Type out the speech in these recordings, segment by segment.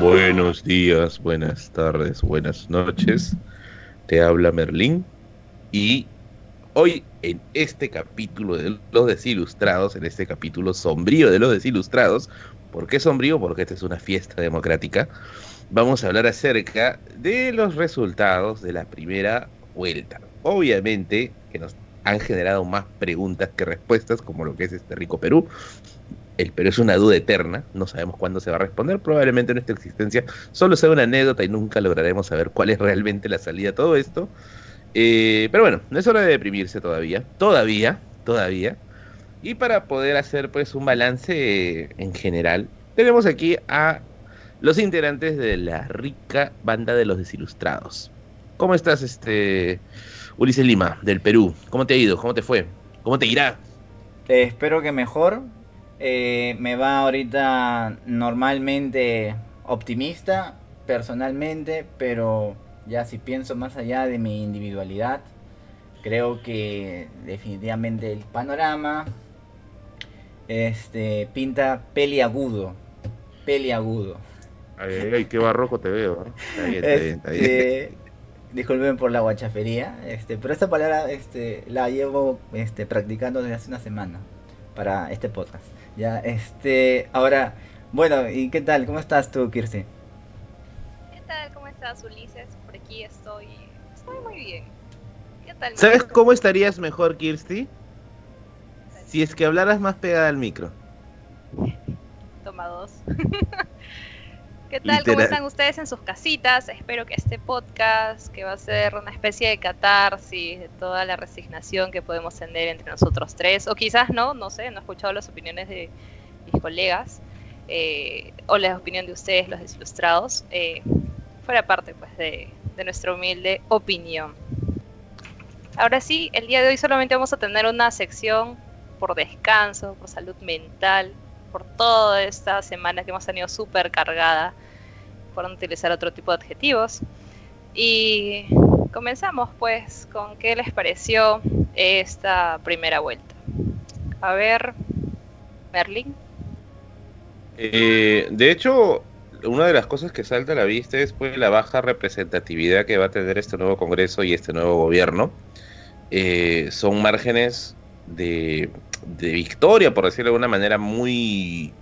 Buenos días, buenas tardes, buenas noches. Te habla Merlín y hoy en este capítulo de Los Desilustrados, en este capítulo sombrío de Los Desilustrados, ¿por qué sombrío? Porque esta es una fiesta democrática. Vamos a hablar acerca de los resultados de la primera vuelta. Obviamente que nos han generado más preguntas que respuestas, como lo que es este rico Perú. El Perú es una duda eterna, no sabemos cuándo se va a responder, probablemente nuestra existencia solo sea una anécdota y nunca lograremos saber cuál es realmente la salida a todo esto. Eh, pero bueno, no es hora de deprimirse todavía, todavía, todavía. Y para poder hacer pues un balance eh, en general, tenemos aquí a los integrantes de la rica banda de los desilustrados. ¿Cómo estás, este Ulises Lima, del Perú? ¿Cómo te ha ido? ¿Cómo te fue? ¿Cómo te irá? Espero que mejor. Eh, me va ahorita normalmente optimista, personalmente, pero ya si pienso más allá de mi individualidad, creo que definitivamente el panorama este, pinta peliagudo. Peliagudo. Ay, ay, qué barroco te veo. Este, disculpen por la guachafería, este, pero esta palabra este, la llevo este, practicando desde hace una semana para este podcast. Ya, este, ahora, bueno, ¿y qué tal? ¿Cómo estás tú, Kirsi? ¿Qué tal? ¿Cómo estás, Ulises? Por aquí estoy, estoy muy bien. ¿Qué tal? ¿Sabes cómo estarías mejor, Kirsti? Si es que hablaras más pegada al micro. Toma dos. ¿Qué tal? ¿Cómo están ustedes en sus casitas? Espero que este podcast, que va a ser una especie de catarsis de toda la resignación que podemos tener entre nosotros tres, o quizás no, no sé, no he escuchado las opiniones de mis colegas, eh, o la opinión de ustedes, los desilustrados, eh, fuera parte pues de, de nuestra humilde opinión. Ahora sí, el día de hoy solamente vamos a tener una sección por descanso, por salud mental, por toda esta semana que hemos tenido súper cargada, por utilizar otro tipo de adjetivos. Y comenzamos pues con qué les pareció esta primera vuelta. A ver, Merlin. Eh, de hecho, una de las cosas que salta a la vista es pues, la baja representatividad que va a tener este nuevo Congreso y este nuevo gobierno. Eh, son márgenes de de victoria, por decirlo de alguna manera, muy,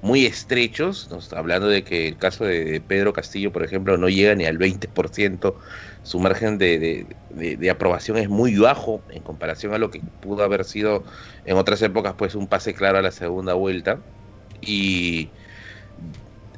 muy estrechos, hablando de que el caso de Pedro Castillo, por ejemplo, no llega ni al 20%, su margen de, de, aprobación es muy bajo en comparación a lo que pudo haber sido en otras épocas, pues un pase claro a la segunda vuelta. Y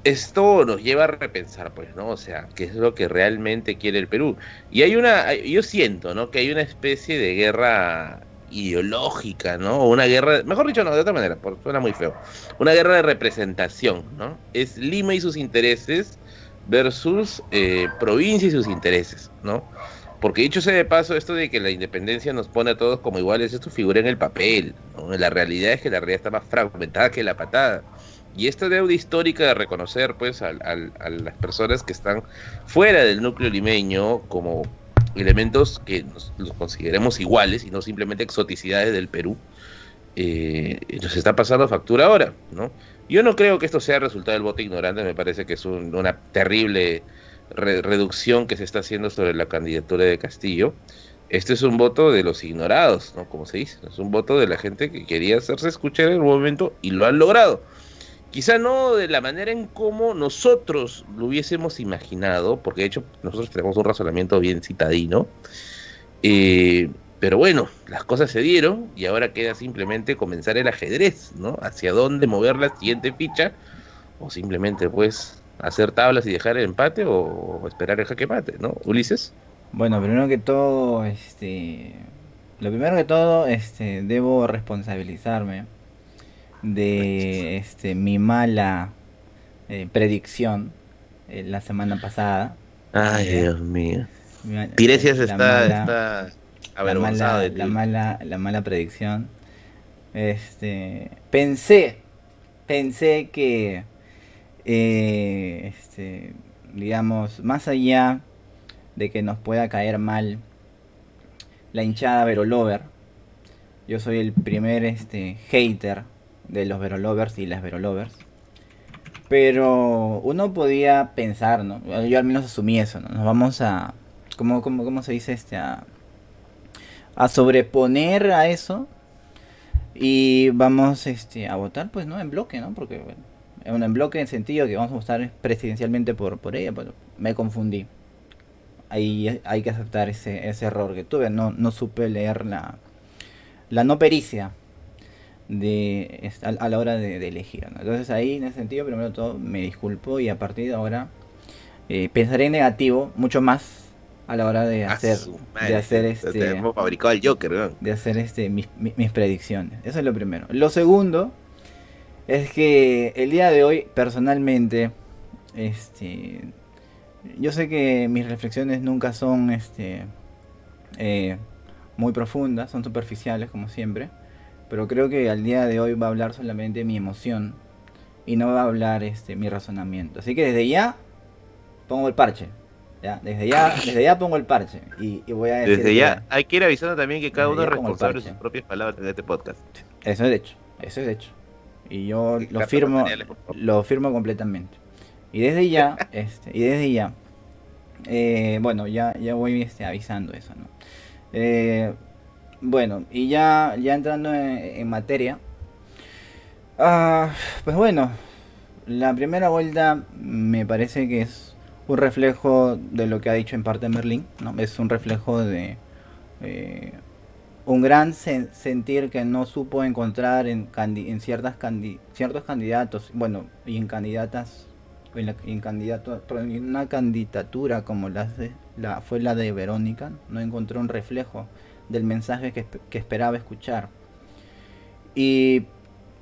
esto nos lleva a repensar, pues, ¿no? O sea, qué es lo que realmente quiere el Perú. Y hay una, yo siento, ¿no? Que hay una especie de guerra ideológica, ¿no? Una guerra, mejor dicho, no, de otra manera, suena muy feo. Una guerra de representación, ¿no? Es Lima y sus intereses versus eh, provincia y sus intereses, ¿no? Porque dicho sea de paso, esto de que la independencia nos pone a todos como iguales, esto figura en el papel, ¿no? La realidad es que la realidad está más fragmentada que la patada. Y esta deuda histórica de reconocer pues a las personas que están fuera del núcleo limeño como elementos que los consideremos iguales y no simplemente exoticidades del Perú, eh, nos está pasando factura ahora, ¿no? Yo no creo que esto sea resultado del voto ignorante, me parece que es una terrible reducción que se está haciendo sobre la candidatura de Castillo. Este es un voto de los ignorados, ¿no? Como se dice, es un voto de la gente que quería hacerse escuchar en un momento y lo han logrado. Quizá no de la manera en cómo nosotros lo hubiésemos imaginado, porque de hecho nosotros tenemos un razonamiento bien citadino. Eh, pero bueno, las cosas se dieron y ahora queda simplemente comenzar el ajedrez, ¿no? Hacia dónde mover la siguiente ficha, o simplemente pues hacer tablas y dejar el empate o, esperar el jaque mate, ¿no? Ulises. Bueno, primero que todo, este, lo primero que todo, este, debo responsabilizarme de este, mi mala eh, predicción eh, la semana pasada. Ay, Dios mío. Tiresias está, mala, avergonzado de ti. La mala, la mala predicción. Este, pensé, pensé que, eh, este, digamos, más allá de que nos pueda caer mal la hinchada Verolover, yo soy el primer este, hater de los Verolovers y las Verolovers. Pero uno podía pensar, ¿no? Yo al menos asumí eso, ¿no? Nos vamos a, ¿cómo, cómo, cómo se dice este? A, sobreponer a eso y vamos este, a votar, pues, ¿no? En bloque, ¿no? Porque, bueno, en bloque en sentido que vamos a votar presidencialmente por, por ella, pero me confundí. Ahí hay que aceptar ese, ese error que tuve, no, no supe leer la, la no pericia de, a, la hora de, elegir. Entonces ahí en ese sentido, primero todo, me disculpo y a partir de ahora eh, pensaré en negativo mucho más a la hora de hacer de hacer este hemos fabricado el Joker de hacer este mis, mis, predicciones. Eso es lo primero. Lo segundo es que el día de hoy personalmente este yo sé que mis reflexiones nunca son este eh, muy profundas son superficiales como siempre pero creo que al día de hoy va a hablar solamente mi emoción y no va a hablar este mi razonamiento así que desde ya pongo el parche ya, desde ya, desde ya pongo el parche y, voy a decir Desde ya, hay que ir avisando también que cada uno es responsable de sus propias palabras en este podcast. Eso es de hecho, eso es de hecho. Y yo lo firmo, lo firmo completamente. Y desde ya, este, y desde ya, eh, bueno, ya, ya voy este, avisando eso, ¿no? Eh, bueno, y ya, ya entrando en, materia, ah, pues bueno, la primera vuelta me parece que es un reflejo de lo que ha dicho en parte Merlín, ¿no? Es un reflejo de eh, un gran sentir que no supo encontrar en, en ciertas ciertos candidatos, bueno, y en candidatas, en, candidato, una candidatura como la, la, fue la de Verónica, no encontró un reflejo del mensaje que, que esperaba escuchar. Y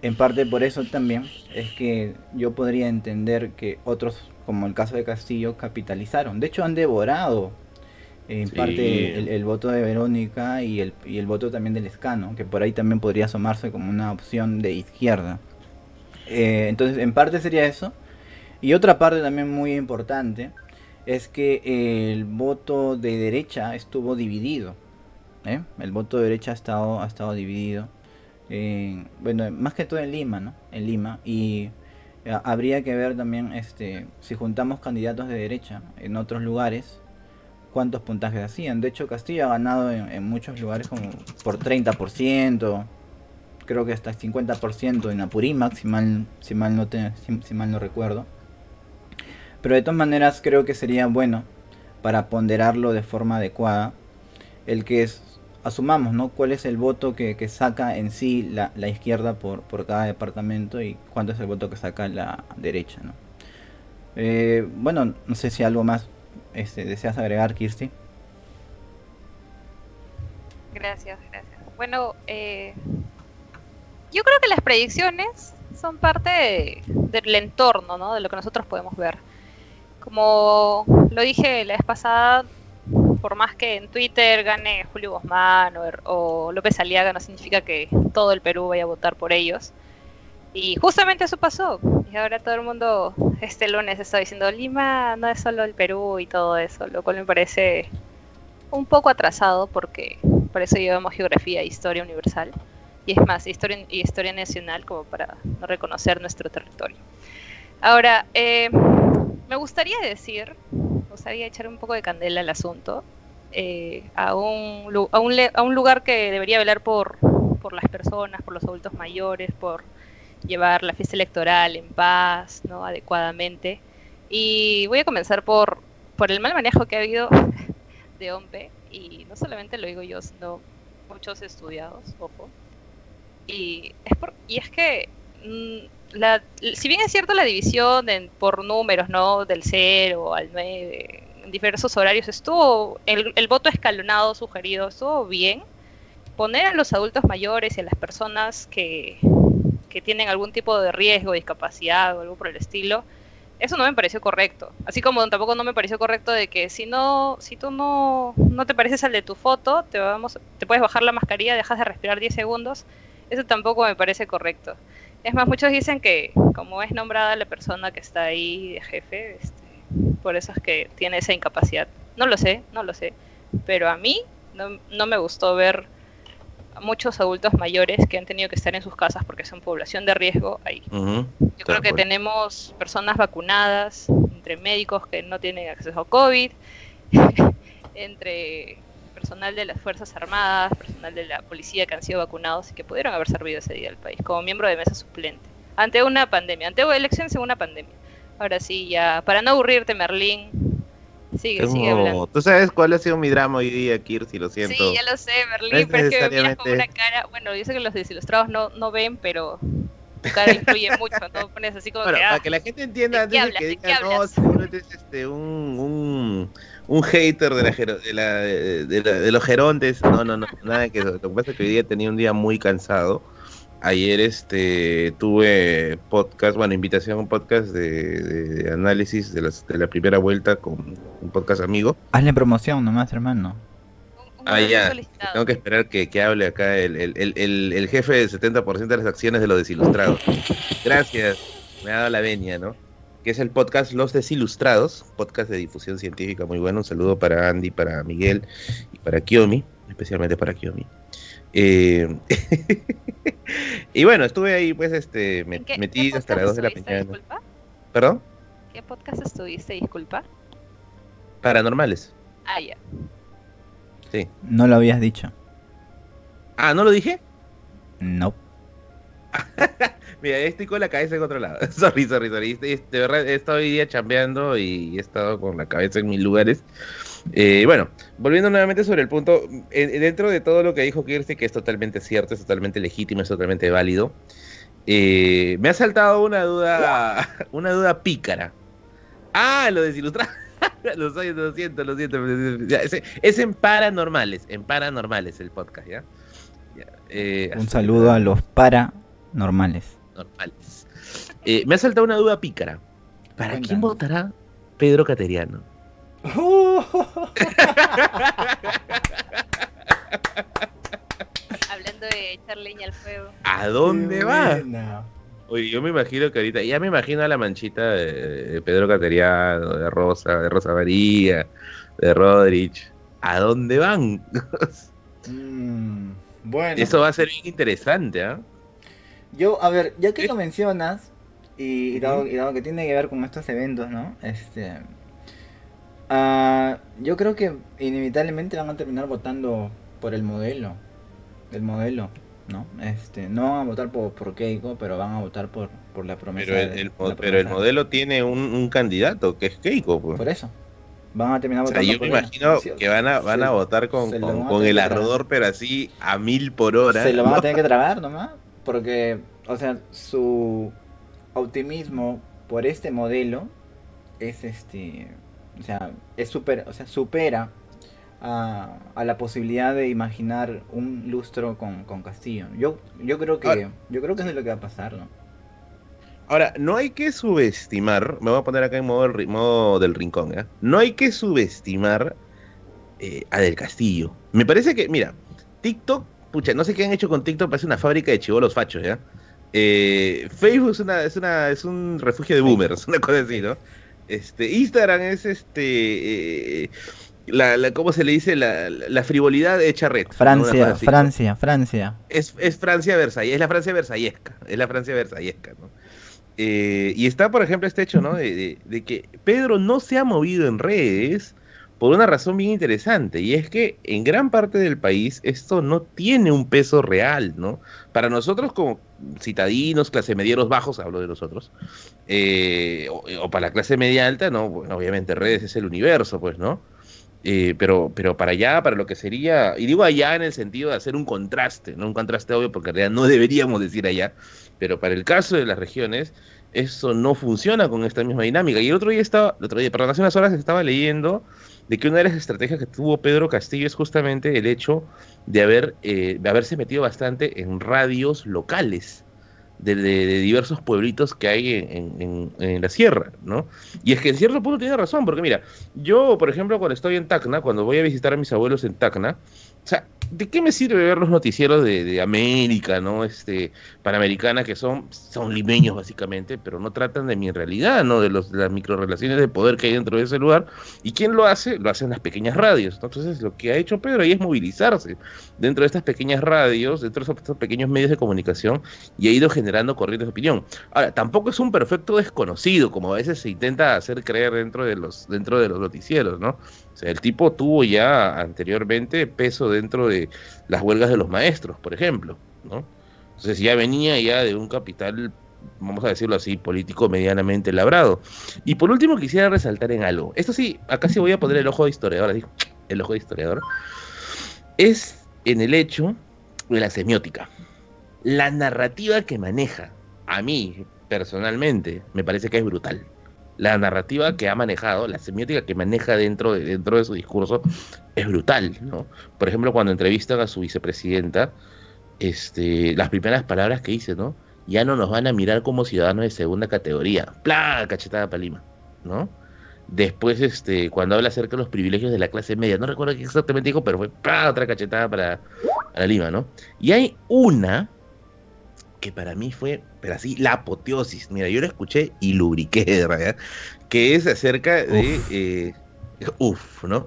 en parte por eso también es que yo podría entender que otros como el caso de Castillo, capitalizaron. De hecho, han devorado en parte el, voto de Verónica y el, y el voto también del Escano, que por ahí también podría asomarse como una opción de izquierda. Eh, entonces, en parte sería eso. Y otra parte también muy importante es que el voto de derecha estuvo dividido. ¿Eh? El voto de derecha ha estado, ha estado dividido. bueno, más que todo en Lima, ¿no? En Lima. Y eh, habría que ver también este si juntamos candidatos de derecha en otros lugares cuántos puntajes hacían. De hecho, Castillo ha ganado en, muchos lugares como por 30%, creo que hasta 50% en Apurímac, si mal, si mal, no si mal no recuerdo. Pero de todas maneras creo que sería bueno para ponderarlo de forma adecuada el que es asumamos, ¿no? ¿Cuál es el voto que, saca en sí la, izquierda por, por, cada departamento y cuánto es el voto que saca la derecha, ¿no? Eh, bueno, no sé si algo más este, deseas agregar, Kirsty. Gracias, gracias. Bueno, eh, yo creo que las predicciones son parte del entorno, ¿no? De lo que nosotros podemos ver. Como lo dije la vez pasada, por más que en Twitter gane Julio Guzmán o, López Aliaga, no significa que todo el Perú vaya a votar por ellos. Y justamente eso pasó. Y ahora todo el mundo este lunes está diciendo Lima no es solo el Perú y todo eso, lo cual me parece un poco atrasado porque por eso llevamos geografía e historia universal. Y es más, historia y historia nacional como para no reconocer nuestro territorio. Ahora, eh, me gustaría decir gustaría echar un poco de candela al asunto, eh, a, un, a, un, a un lugar que debería velar por, por las personas, por los adultos mayores, por llevar la fiesta electoral en paz, ¿no? adecuadamente. Y voy a comenzar por, por el mal manejo que ha habido de OMPE, y no solamente lo digo yo, sino muchos estudiados, ojo. Y es, por, y es que mm, si bien es cierto la división por números, ¿no? Del 0 al 9, en diversos horarios, estuvo, el, voto escalonado sugerido estuvo bien. Poner a los adultos mayores y a las personas que, que tienen algún tipo de riesgo, discapacidad o algo por el estilo, eso no me pareció correcto. Así como tampoco no me pareció correcto de que si no, si tú no, no te pareces al de tu foto, te vamos, te puedes bajar la mascarilla, dejas de respirar 10 segundos. Eso tampoco me parece correcto. Es más, muchos dicen que como es nombrada la persona que está ahí de jefe, este, por eso es que tiene esa incapacidad. No lo sé, no lo sé. Pero a mí no, me gustó ver muchos adultos mayores que han tenido que estar en sus casas porque son población de riesgo ahí. Yo creo que tenemos personas vacunadas, entre médicos que no tienen acceso a COVID, entre personal de las Fuerzas Armadas, personal de la policía que han sido vacunados y que pudieron haber servido ese día al país como miembro de mesa suplente. Ante una pandemia, ante elecciones en una pandemia. Ahora sí, ya, para no aburrirte, Merlín, sigue, sigue hablando. ¿Tú sabes cuál ha sido mi drama hoy día, Kirsi? Lo siento. Sí, ya lo sé, Merlín, pero es que me miras con una cara. Bueno, yo sé que los desilustrados no, no ven, pero tu cara influye mucho, ¿no? Pones así como bueno, que, para ah, que la gente entienda, antes de, que diga, no, seguro es este, un, un, un hater de, la, de, la, de, los gerontes. No, no, no, nada que eso. Lo que pasa es que hoy día tenía un día muy cansado. Ayer este tuve podcast, bueno, invitación a un podcast de, análisis de, las, de la primera vuelta con un podcast amigo. Hazle promoción nomás, hermano. Ah, ya. Tengo que esperar que, que hable acá el, el, el, el, jefe del 70% de las acciones de los desilustrados. Gracias. Me ha dado la venia, ¿no? Que es el podcast Los Desilustrados, podcast de difusión científica muy bueno. Un saludo para Andy, para Miguel y para Kiomi, especialmente para Kiomi. Eh, y bueno, estuve ahí, pues, este, metido hasta las 2 de la mañana. Disculpa? ¿Perdón? ¿Qué podcast estuviste, disculpa? Paranormales. Ah, ya. Sí. No lo habías dicho. Ah, ¿no lo dije? No. Mira, estoy con la cabeza en otro lado. sorry, sorry, sorry. De verdad, he estado hoy día chambeando y he estado con la cabeza en mil lugares. Eh, bueno, volviendo nuevamente sobre el punto, dentro de todo lo que dijo Kirsty, que es totalmente cierto, es totalmente legítimo, es totalmente válido, eh, me ha saltado una duda, una duda pícara. Ah, lo desilustrado. lo, lo siento, lo siento. Es, en paranormales, en paranormales el podcast, ¿ya? Eh, Un saludo a los paranormales. Normales. me ha saltado una duda pícara. ¿Para quién votará Pedro Cateriano? Hablando de echar leña al fuego. ¿A dónde va? Oye, yo me imagino que ahorita, ya me imagino a la manchita de Pedro Cateriano, de Rosa, de Rosa María, de Rodrich. ¿A dónde van? Mm, bueno. Eso va a ser bien interesante, ¿ah? Yo, a ver, ya que lo mencionas, y, dado, y, dado, que tiene que ver con estos eventos, ¿no? Este, Uh, yo creo que inevitablemente van a terminar votando por el modelo. El modelo, ¿no? Este, no van a votar por, por Keiko, pero van a votar por, por la promesa. Pero el, pero el modelo tiene un, un, candidato que es Keiko. Pues. Por eso. Van a terminar votando. O sea, yo me imagino que van a, van a votar con, con, el ardor, pero así a mil por hora. Se lo van a tener que tragar nomás. Porque, o sea, su optimismo por este modelo es este o sea, es super, o sea, supera a, a, la posibilidad de imaginar un lustro con, con Castillo. Yo, yo creo que, yo creo que es lo que va a pasar, ¿no? Ahora, no hay que subestimar, me voy a poner acá en modo, modo del rincón, ¿eh? No hay que subestimar eh, a Del Castillo. Me parece que, mira, TikTok, pucha, no sé qué han hecho con TikTok, parece una fábrica de chivolos fachos, ¿ya? Eh, Facebook es una, es una, es un refugio de boomers, una cosa así, ¿no? Este, Instagram es este. Eh, la, ¿Cómo se le dice? La, la frivolidad hecha red. Francia, Francia, Francia. Es, es Francia Versalles, es la Francia versallesca. Es la Francia versallesca, ¿no? Eh, y está, por ejemplo, este hecho, ¿no? De, de, que Pedro no se ha movido en redes por una razón bien interesante, y es que en gran parte del país esto no tiene un peso real, ¿no? Para nosotros como citadinos, clase medieros bajos, hablo de nosotros, eh, o, para la clase media alta, no, bueno, obviamente redes es el universo, pues, ¿no? Eh, pero, pero para allá, para lo que sería, y digo allá en el sentido de hacer un contraste, no un contraste obvio, porque en realidad no deberíamos decir allá, pero para el caso de las regiones, eso no funciona con esta misma dinámica. Y el otro día estaba, el otro día, perdón, hace unas horas estaba leyendo de que una de las estrategias que tuvo Pedro Castillo es justamente el hecho de, haber, eh, de haberse metido bastante en radios locales de, diversos pueblitos que hay en, en, la sierra, ¿no? Y es que en cierto punto tiene razón, porque mira, yo, por ejemplo, cuando estoy en Tacna, cuando voy a visitar a mis abuelos en Tacna, sea, ¿de qué me sirve ver los noticieros de, América, ¿no? Este, Panamericana, que son, son limeños básicamente, pero no tratan de mi realidad, ¿no? De, los, de las microrelaciones de poder que hay dentro de ese lugar. ¿Y quién lo hace? Lo hacen las pequeñas radios. Entonces, lo que ha hecho Pedro ahí es movilizarse dentro de estas pequeñas radios, dentro de estos pequeños medios de comunicación, y ha ido generando corrientes de opinión. Ahora, tampoco es un perfecto desconocido, como a veces se intenta hacer creer dentro de los, dentro de los noticieros, ¿no? O sea, el tipo tuvo ya anteriormente peso dentro de las huelgas de los maestros, por ejemplo, ¿no? Entonces ya venía ya de un capital, vamos a decirlo así, político medianamente labrado. Y por último quisiera resaltar en algo. Esto sí, acá sí voy a poner el ojo de historiador, el ojo de historiador. Es en el hecho de la semiótica. La narrativa que maneja, a mí personalmente, me parece que es brutal la narrativa que ha manejado, la semiótica que maneja dentro de, dentro de su discurso es brutal, ¿no? Por ejemplo, cuando entrevistan a su vicepresidenta, este, las primeras palabras que dice, ¿no? Ya no nos van a mirar como ciudadanos de segunda categoría. ¡Pla! Cachetada para Lima, ¿no? Después, este, cuando habla acerca de los privilegios de la clase media, no recuerdo qué exactamente dijo, pero fue ¡pla! otra cachetada para, para Lima, ¿no? Y hay una que para mí fue, pero así, la apoteosis. Mira, yo la escuché y lubriqué, de verdad, que es acerca de, uff, eh, ¿no?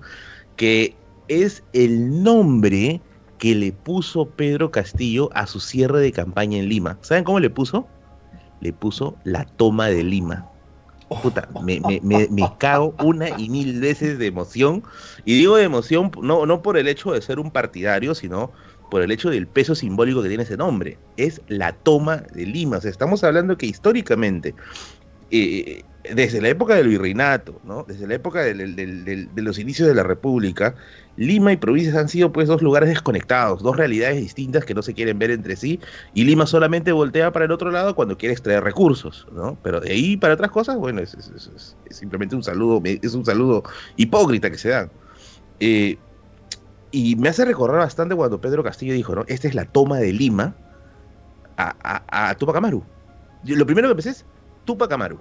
Que es el nombre que le puso Pedro Castillo a su cierre de campaña en Lima. ¿Saben cómo le puso? Le puso la toma de Lima. Puta, me, me, me, me, cago una y mil veces de emoción. Y digo de emoción no, no por el hecho de ser un partidario, sino por el hecho del peso simbólico que tiene ese nombre. Es la toma de Lima. O sea, estamos hablando que históricamente, eh, desde la época del virreinato, ¿no? desde la época de los inicios de la República, Lima y provincias han sido pues dos lugares desconectados, dos realidades distintas que no se quieren ver entre sí, y Lima solamente voltea para el otro lado cuando quiere extraer recursos, ¿no? Pero de ahí para otras cosas, bueno, es, simplemente un saludo, es un saludo hipócrita que se da. Eh, y me hace recordar bastante cuando Pedro Castillo dijo, ¿no? Esta es la toma de Lima a, a, Tupac Amaru. lo primero que pensé es Tupac Amaru.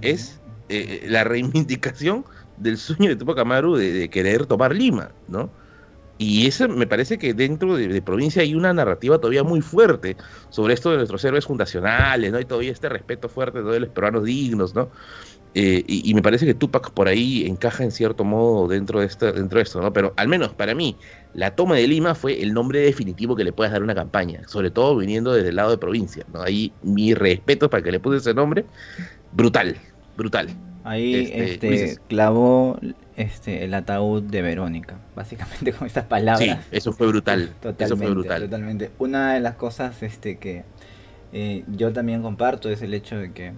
Es eh, la reivindicación del sueño de Tupac Amaru de, querer tomar Lima, ¿no? Y eso me parece que dentro de, de, provincia hay una narrativa todavía muy fuerte sobre esto de nuestros héroes fundacionales, ¿no? Hay todavía este respeto fuerte de los peruanos dignos, ¿no? Eh, y, me parece que Tupac por ahí encaja en cierto modo dentro de, esto, dentro de esto, ¿no? Pero al menos para mí, la toma de Lima fue el nombre definitivo que le puedes dar a una campaña, sobre todo viniendo desde el lado de provincia, ¿no? Ahí mi respeto para que le puse ese nombre, brutal, brutal. Ahí este, este clavó este, el ataúd de Verónica, básicamente con estas palabras. Sí, eso fue brutal. Totalmente, eso fue brutal. Totalmente. Una de las cosas este, que eh, yo también comparto es el hecho de que,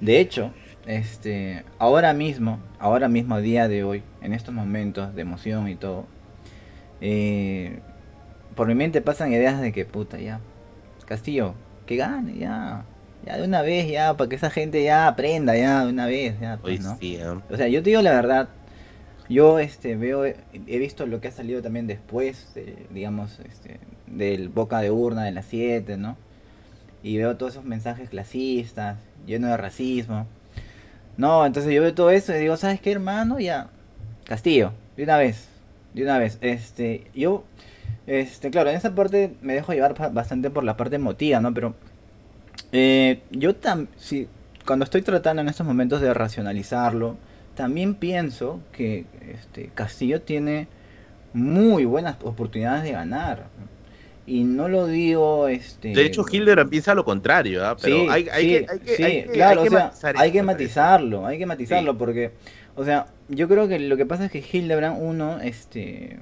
de hecho, este, ahora mismo, ahora mismo, a día de hoy, en estos momentos de emoción y todo, eh, por mi mente pasan ideas de que, puta, ya, Castillo, que gane, ya, ya de una vez, ya, para que esa gente ya aprenda, ya, de una vez, ya, pues, ¿no? ¿eh? O sea, yo te digo la verdad, yo, este, veo, he visto lo que ha salido también después, digamos, este, del boca de urna de las 7, ¿no? Y veo todos esos mensajes clasistas, llenos de racismo. No, entonces yo veo todo eso y digo, ¿sabes qué, hermano? Ya, Castillo, de una vez, de una vez. Este, yo, este, claro, en esa parte me dejo llevar bastante por la parte emotiva, ¿no? Pero eh, yo también, sí, cuando estoy tratando en estos momentos de racionalizarlo, también pienso que este, Castillo tiene muy buenas oportunidades de ganar. Y no lo digo, este... De hecho, Hildebrand piensa lo contrario, ¿ah? Pero hay, que, hay que matizarlo, hay que matizarlo porque, o sea, yo creo que lo que pasa es que Hildebrand, uno, este,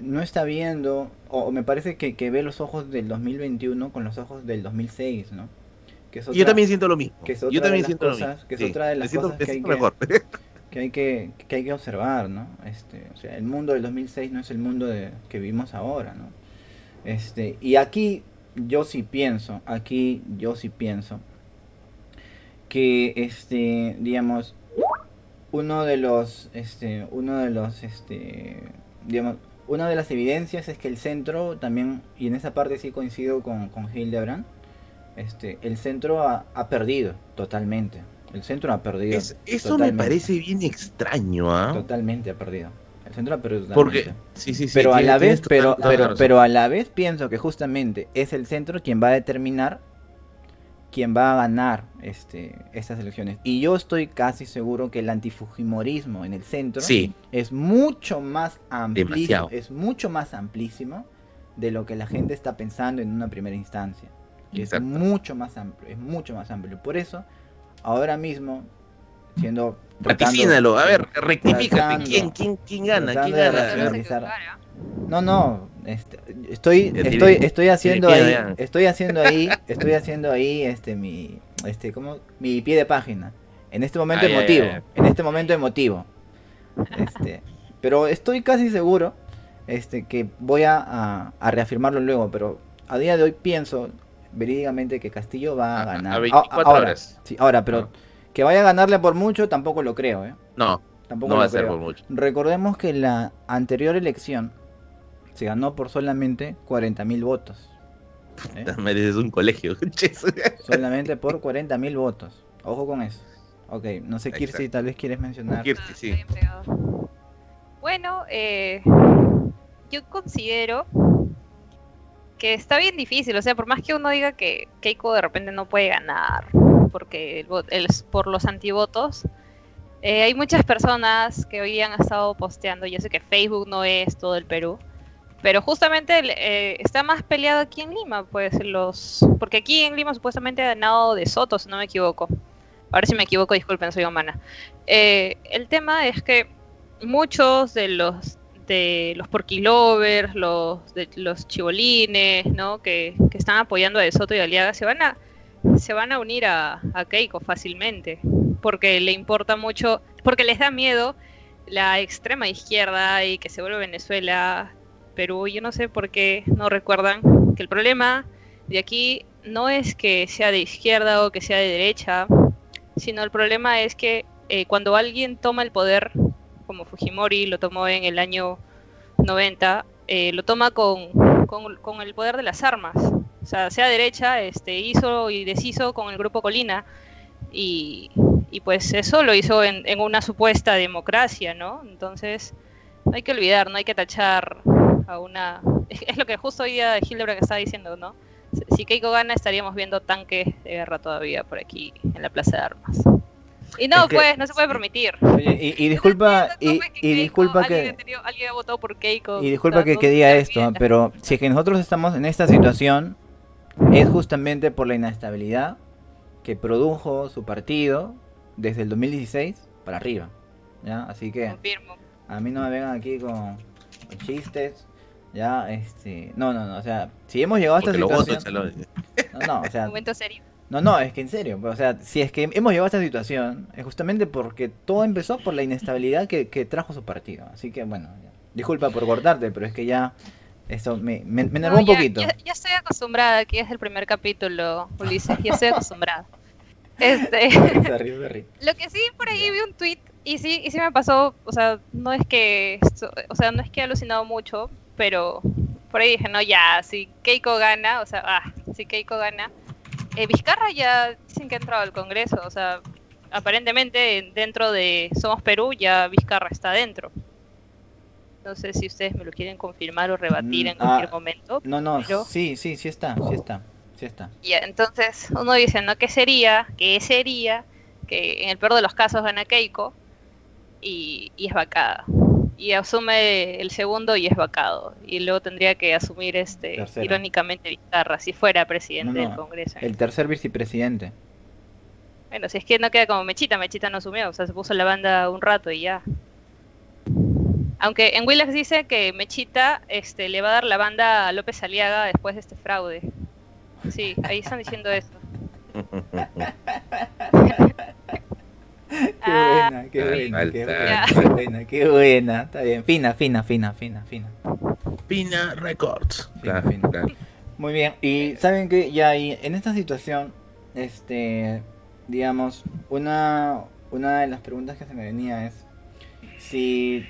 no está viendo, o me parece que, que ve los ojos del 2021 con los ojos del 2006, ¿no? Que yo también siento lo mismo. yo también siento lo mismo. Que es otra de las cosas que hay que, que, hay que, observar, ¿no? Este, o sea, el mundo del 2006 no es el mundo de, que vivimos ahora, ¿no? Este, y aquí yo sí pienso, aquí yo sí pienso que este, digamos, uno de los, este, uno de los, este, digamos, una de las evidencias es que el centro también, y en esa parte sí coincido con, con Hildebrand, este, el centro ha, perdido totalmente. El centro ha perdido. eso me parece bien extraño, ¿ah? Totalmente ha perdido. El centro Perú Porque, sí, sí, sí, pero a la vez, pero, pero, pero a la vez pienso que justamente es el centro quien va a determinar quién va a ganar este, estas elecciones. Y yo estoy casi seguro que el antifujimorismo en el centro es mucho más amplísimo, es mucho más amplísimo de lo que la gente está pensando en una primera instancia. Es mucho más amplio, es mucho más amplio. Por eso, ahora mismo, siendo... Ratifínalo, a ver, rectifícate. ¿Quién, quién, quién gana? ¿Quién gana? No, no, este, estoy, estoy, estoy haciendo ahí, estoy haciendo ahí, estoy haciendo ahí, este, mi, este, como, mi pie de página. En este momento emotivo, en este momento emotivo. Este, pero estoy casi seguro, este, que voy a, a reafirmarlo luego, pero a día de hoy pienso, verídicamente que Castillo va a, ganar. A ahora, Sí, ahora, pero que vaya a ganarle por mucho tampoco lo creo, ¿eh? No. Tampoco no va a ser por mucho. Recordemos que la anterior elección se ganó por solamente 40.000 votos. ¿eh? Mereces un colegio. solamente por 40.000 votos. Ojo con eso. Ok, no sé, Kirsi, tal vez quieres mencionar. Kirsi, sí. Bueno, eh, yo considero que está bien difícil, o sea, por más que uno diga que Keiko de repente no puede ganar porque el, por los antivotos, eh, hay muchas personas que hoy han estado posteando, yo sé que Facebook no es todo el Perú, pero justamente eh, está más peleado aquí en Lima, pues los, porque aquí en Lima supuestamente ha ganado de Soto, si no me equivoco. Ahora si me equivoco, disculpen, soy humana. Eh, el tema es que muchos de los de los porquilovers, los de los chibolines, ¿no? Que, que, están apoyando a De Soto y Aliaga se van a se van a unir a, a Keiko fácilmente, porque le importa mucho, porque les da miedo la extrema izquierda y que se vuelve Venezuela, Perú. Yo no sé por qué no recuerdan que el problema de aquí no es que sea de izquierda o que sea de derecha, sino el problema es que eh, cuando alguien toma el poder, como Fujimori lo tomó en el año 90, eh, lo toma con, con, el poder de las armas. O sea, sea derecha, este, hizo y deshizo con el grupo Colina. Y, y pues eso lo hizo en, en, una supuesta democracia, ¿no? Entonces, no hay que olvidar, no hay que tachar a una... Es, lo que justo hoy día Hildebrand estaba diciendo, ¿no? Si Keiko gana estaríamos viendo tanques de guerra todavía por aquí en la Plaza de Armas. Y no, pues, no se puede permitir. Y, disculpa, y, disculpa que... Alguien, ha votado por Keiko. Y disculpa que, que diga esto, pero si es que nosotros estamos en esta situación, es justamente por la inestabilidad que produjo su partido desde el 2016 para arriba. ¿ya? Así que a mí no me vengan aquí con chistes. Ya, este, no, no, no, o sea, si hemos llegado a esta situación, no, no, o sea, momento serio. No, no, es que en serio, o sea, si es que hemos llegado a esta situación, es justamente porque todo empezó por la inestabilidad que, trajo su partido. Así que, bueno, disculpa por cortarte, pero es que ya esto me, me, enervó un poquito. Ya, estoy acostumbrada, aquí es el primer capítulo, Ulises, ya estoy acostumbrada. Este, lo que sí, por ahí vi un tweet y sí, y sí me pasó, o sea, no es que, o sea, no es que he alucinado mucho, pero por ahí dije, no, ya, si Keiko gana, o sea, ah, si Keiko gana, eh, Vizcarra ya dicen que ha entrado al Congreso, o sea, aparentemente dentro de Somos Perú ya Vizcarra está dentro. No sé si ustedes me lo quieren confirmar o rebatir mm, en cualquier ah, momento. No, no, sí, sí, sí está, sí está, sí está. Ya, entonces uno dice, ¿no? ¿Qué sería? ¿Qué sería? Que en el peor de los casos gana Keiko y, es vacada. Y asume el segundo y es vacado. Y luego tendría que asumir, este irónicamente, Vizcarra, si fuera presidente del Congreso. El tercer vicepresidente. Bueno, si es que no queda como Mechita, Mechita no asumió, o sea, se puso la banda un rato y ya. Aunque en Willax dice que Mechita este, le va a dar la banda a López Aliaga después de este fraude. Sí, ahí están diciendo eso. qué buena, qué buena, qué buena, qué buena, qué buena. Está bien, fina, fina, fina, fina, fina. Fina Records. Muy bien, y saben que ya ahí, en esta situación, este, digamos, una, una de las preguntas que se me venía es si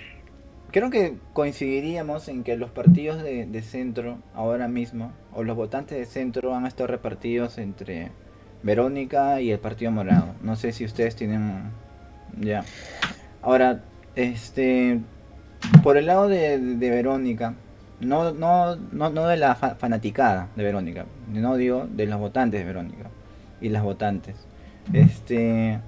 creo que coincidiríamos en que los partidos de, de, centro ahora mismo, o los votantes de centro, han estado repartidos entre Verónica y el Partido Morado. No sé si ustedes tienen... Ya. Ahora, este... por el lado de, Verónica, no, no, no, no de la fanaticada de Verónica, no digo de los votantes de Verónica y las votantes. Este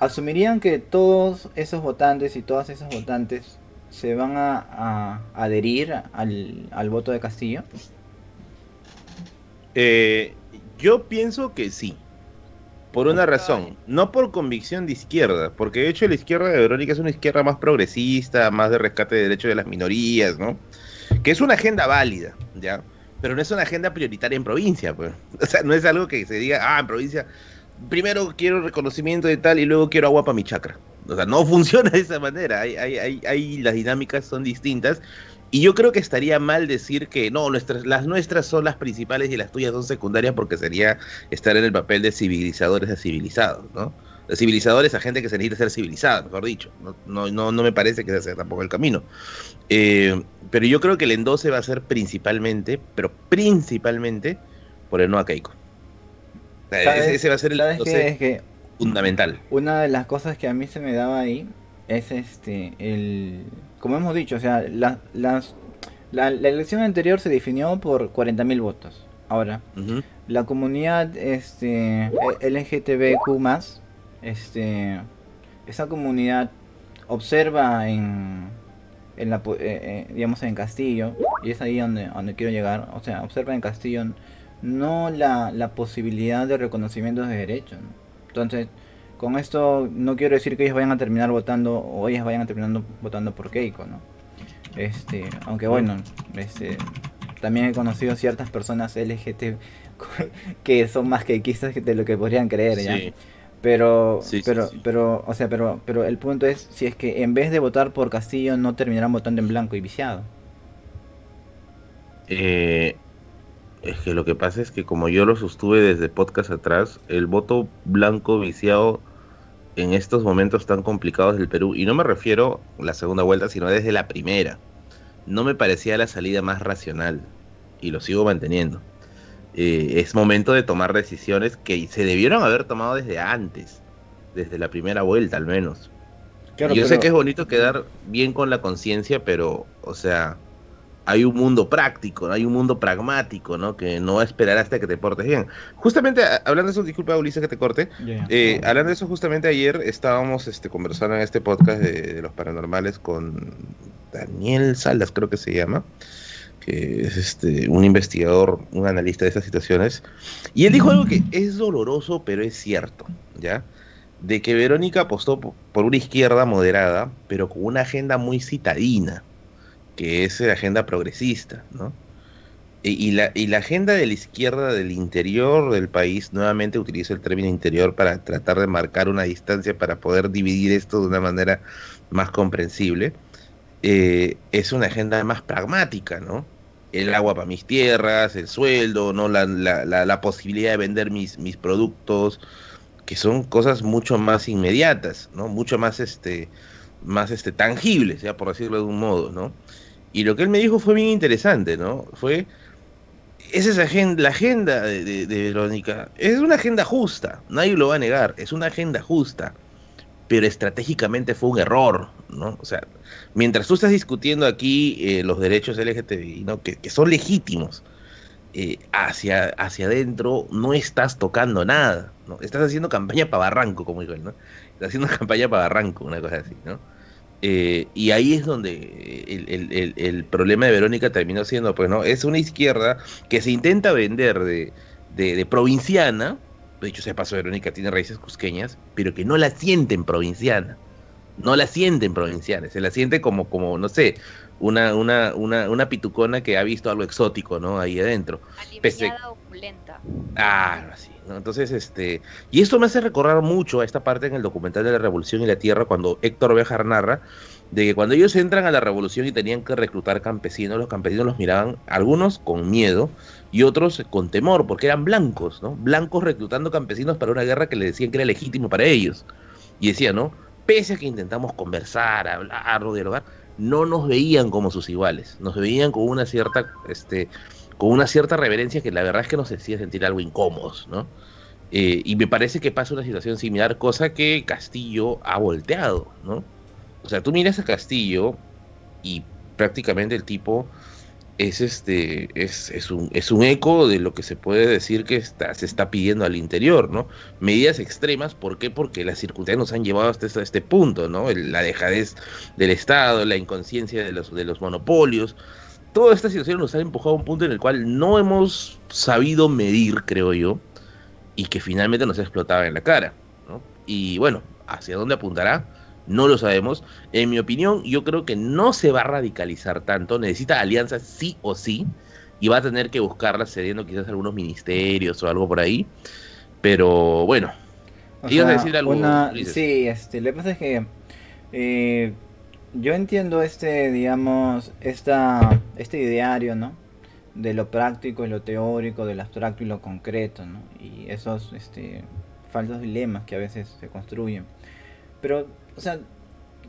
asumirían que todos esos votantes y todas esas votantes se van a, adherir al, al, voto de Castillo? Eh, yo pienso que sí. Por una razón, no por convicción de izquierda, porque de hecho la izquierda de Verónica es una izquierda más progresista, más de rescate de derechos de las minorías, ¿no? Que es una agenda válida, ¿ya? Pero no es una agenda prioritaria en provincia, pues. O sea, no es algo que se diga, ah, en provincia, primero quiero reconocimiento de tal y luego quiero agua para mi chacra. O sea, no funciona de esa manera, hay, hay, hay, las dinámicas son distintas y yo creo que estaría mal decir que no, nuestras, las nuestras son las principales y las tuyas son secundarias porque sería estar en el papel de civilizadores a civilizados, ¿no? De civilizadores a gente que se necesita ser civilizada, mejor dicho. No, no, no, me parece que ese sea tampoco el camino. Eh, pero yo creo que el endose va a ser principalmente, pero principalmente, por el no a Keiko. ese, va a ser el endose fundamental. Una de las cosas que a mí se me daba ahí es este el como hemos dicho, o sea, la, las, la, elección anterior se definió por 40.000 votos. Ahora, la comunidad este, LGTBQ+, este, esa comunidad observa en, en la, eh, eh, digamos en Castillo, y es ahí donde, donde quiero llegar, o sea, observa en Castillo no la, la posibilidad de reconocimiento de derechos. Entonces, con esto no quiero decir que ellos vayan a terminar votando o ellas vayan a terminar votando por Keiko, ¿no? Este, aunque bueno, este, también he conocido ciertas personas LGT que son más keikistas de lo que podrían creer, ¿ya? Pero, pero, pero, o sea, pero, pero el punto es si es que en vez de votar por Castillo no terminarán votando en blanco y viciado. Eh, es que lo que pasa es que como yo lo sostuve desde podcast atrás, el voto blanco viciado en estos momentos tan complicados del Perú, y no me refiero a la segunda vuelta, sino desde la primera, no me parecía la salida más racional, y lo sigo manteniendo. Eh, es momento de tomar decisiones que se debieron haber tomado desde antes, desde la primera vuelta al menos. yo sé que es bonito quedar bien con la conciencia, pero, o sea, hay un mundo práctico, hay un mundo pragmático, ¿no? Que no va a esperar hasta que te portes bien. Justamente, hablando de eso, disculpa Ulises que te corte, eh, hablando de eso, justamente ayer estábamos este, conversando en este podcast de, los paranormales con Daniel Salas, creo que se llama, que es este, un investigador, un analista de esas situaciones, y él dijo algo que es doloroso, pero es cierto, ¿ya? De que Verónica apostó por una izquierda moderada, pero con una agenda muy citadina que es la agenda progresista, ¿no? Y, la, y la agenda de la izquierda del interior del país, nuevamente utilizo el término interior para tratar de marcar una distancia para poder dividir esto de una manera más comprensible, eh, es una agenda más pragmática, ¿no? El agua para mis tierras, el sueldo, ¿no? La, la, posibilidad de vender mis, mis productos, que son cosas mucho más inmediatas, ¿no? Mucho más, este, más este, tangibles, ya por decirlo de un modo, ¿no? Y lo que él me dijo fue bien interesante, ¿no? Fue, esa es agenda, la agenda de, Verónica, es una agenda justa, nadie lo va a negar, es una agenda justa, pero estratégicamente fue un error, ¿no? O sea, mientras tú estás discutiendo aquí eh, los derechos LGTBI, ¿no? Que, son legítimos, eh, hacia, hacia adentro no estás tocando nada, ¿no? Estás haciendo campaña para Barranco, como dijo él, ¿no? Estás haciendo campaña para Barranco, una cosa así, ¿no? Eh, y ahí es donde el, problema de Verónica terminó siendo, pues, ¿no? Es una izquierda que se intenta vender de, de, provinciana, de hecho se pasó Verónica, tiene raíces cusqueñas, pero que no la sienten provinciana. No la sienten provinciana, se la siente como, como no sé, una, una, una, una pitucona que ha visto algo exótico, ¿no? Ahí adentro. opulenta. Ah, así. Entonces, este, y esto me hace recordar mucho a esta parte en el documental de la Revolución y la Tierra, cuando Héctor Bejar narra de que cuando ellos entran a la revolución y tenían que reclutar campesinos, los campesinos los miraban, algunos con miedo y otros con temor, porque eran blancos, ¿no? Blancos reclutando campesinos para una guerra que le decían que era legítimo para ellos. Y decían, ¿no? Pese a que intentamos conversar, hablar, dialogar, no nos veían como sus iguales, nos veían con una cierta, este, con una cierta reverencia que la verdad es que nos hacía sentir algo incómodos, ¿no? Eh, y me parece que pasa una situación similar, cosa que Castillo ha volteado, ¿no? O sea, tú miras a Castillo y prácticamente el tipo es este es, es, un, es un eco de lo que se puede decir que está, se está pidiendo al interior, ¿no? Medidas extremas, ¿por qué? Porque las circunstancias nos han llevado hasta este, este punto, ¿no? la dejadez del Estado, la inconsciencia de los, de los monopolios. Toda esta situación nos ha empujado a un punto en el cual no hemos sabido medir, creo yo, y que finalmente nos ha explotado en la cara, ¿no? Y bueno, ¿hacia dónde apuntará? no lo sabemos. En mi opinión, yo creo que no se va a radicalizar tanto, necesita alianzas sí o sí, y va a tener que buscarlas cediendo quizás algunos ministerios o algo por ahí. Pero bueno, ¿ibas a decir algo? sí, este, lo que pasa es que eh, yo entiendo este, digamos, esta, este ideario, ¿no? De lo práctico y lo teórico, de lo abstracto y lo concreto, ¿no? Y esos este, falsos dilemas que a veces se construyen. Pero o sea,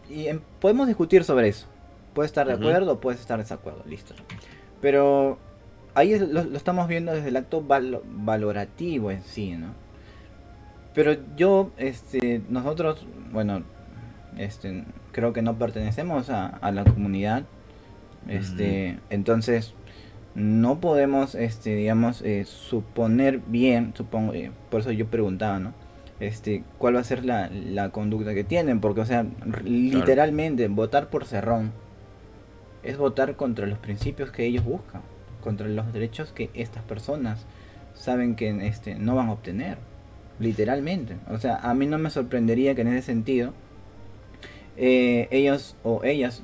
y podemos discutir sobre eso. Puede estar de acuerdo o puedes estar de desacuerdo, listo. Pero ahí lo, estamos viendo desde el acto valorativo en sí, ¿no? Pero yo, este, nosotros, bueno, este, creo que no pertenecemos a, la comunidad, este, entonces no podemos, este, digamos, eh, suponer bien, supongo, eh, por eso yo preguntaba, ¿no? este, cuál va a ser la, conducta que tienen, porque, o sea, literalmente votar por Cerrón es votar contra los principios que ellos buscan, contra los derechos que estas personas saben que este, no van a obtener, literalmente. O sea, a mí no me sorprendería que en ese sentido eh, ellos o ellas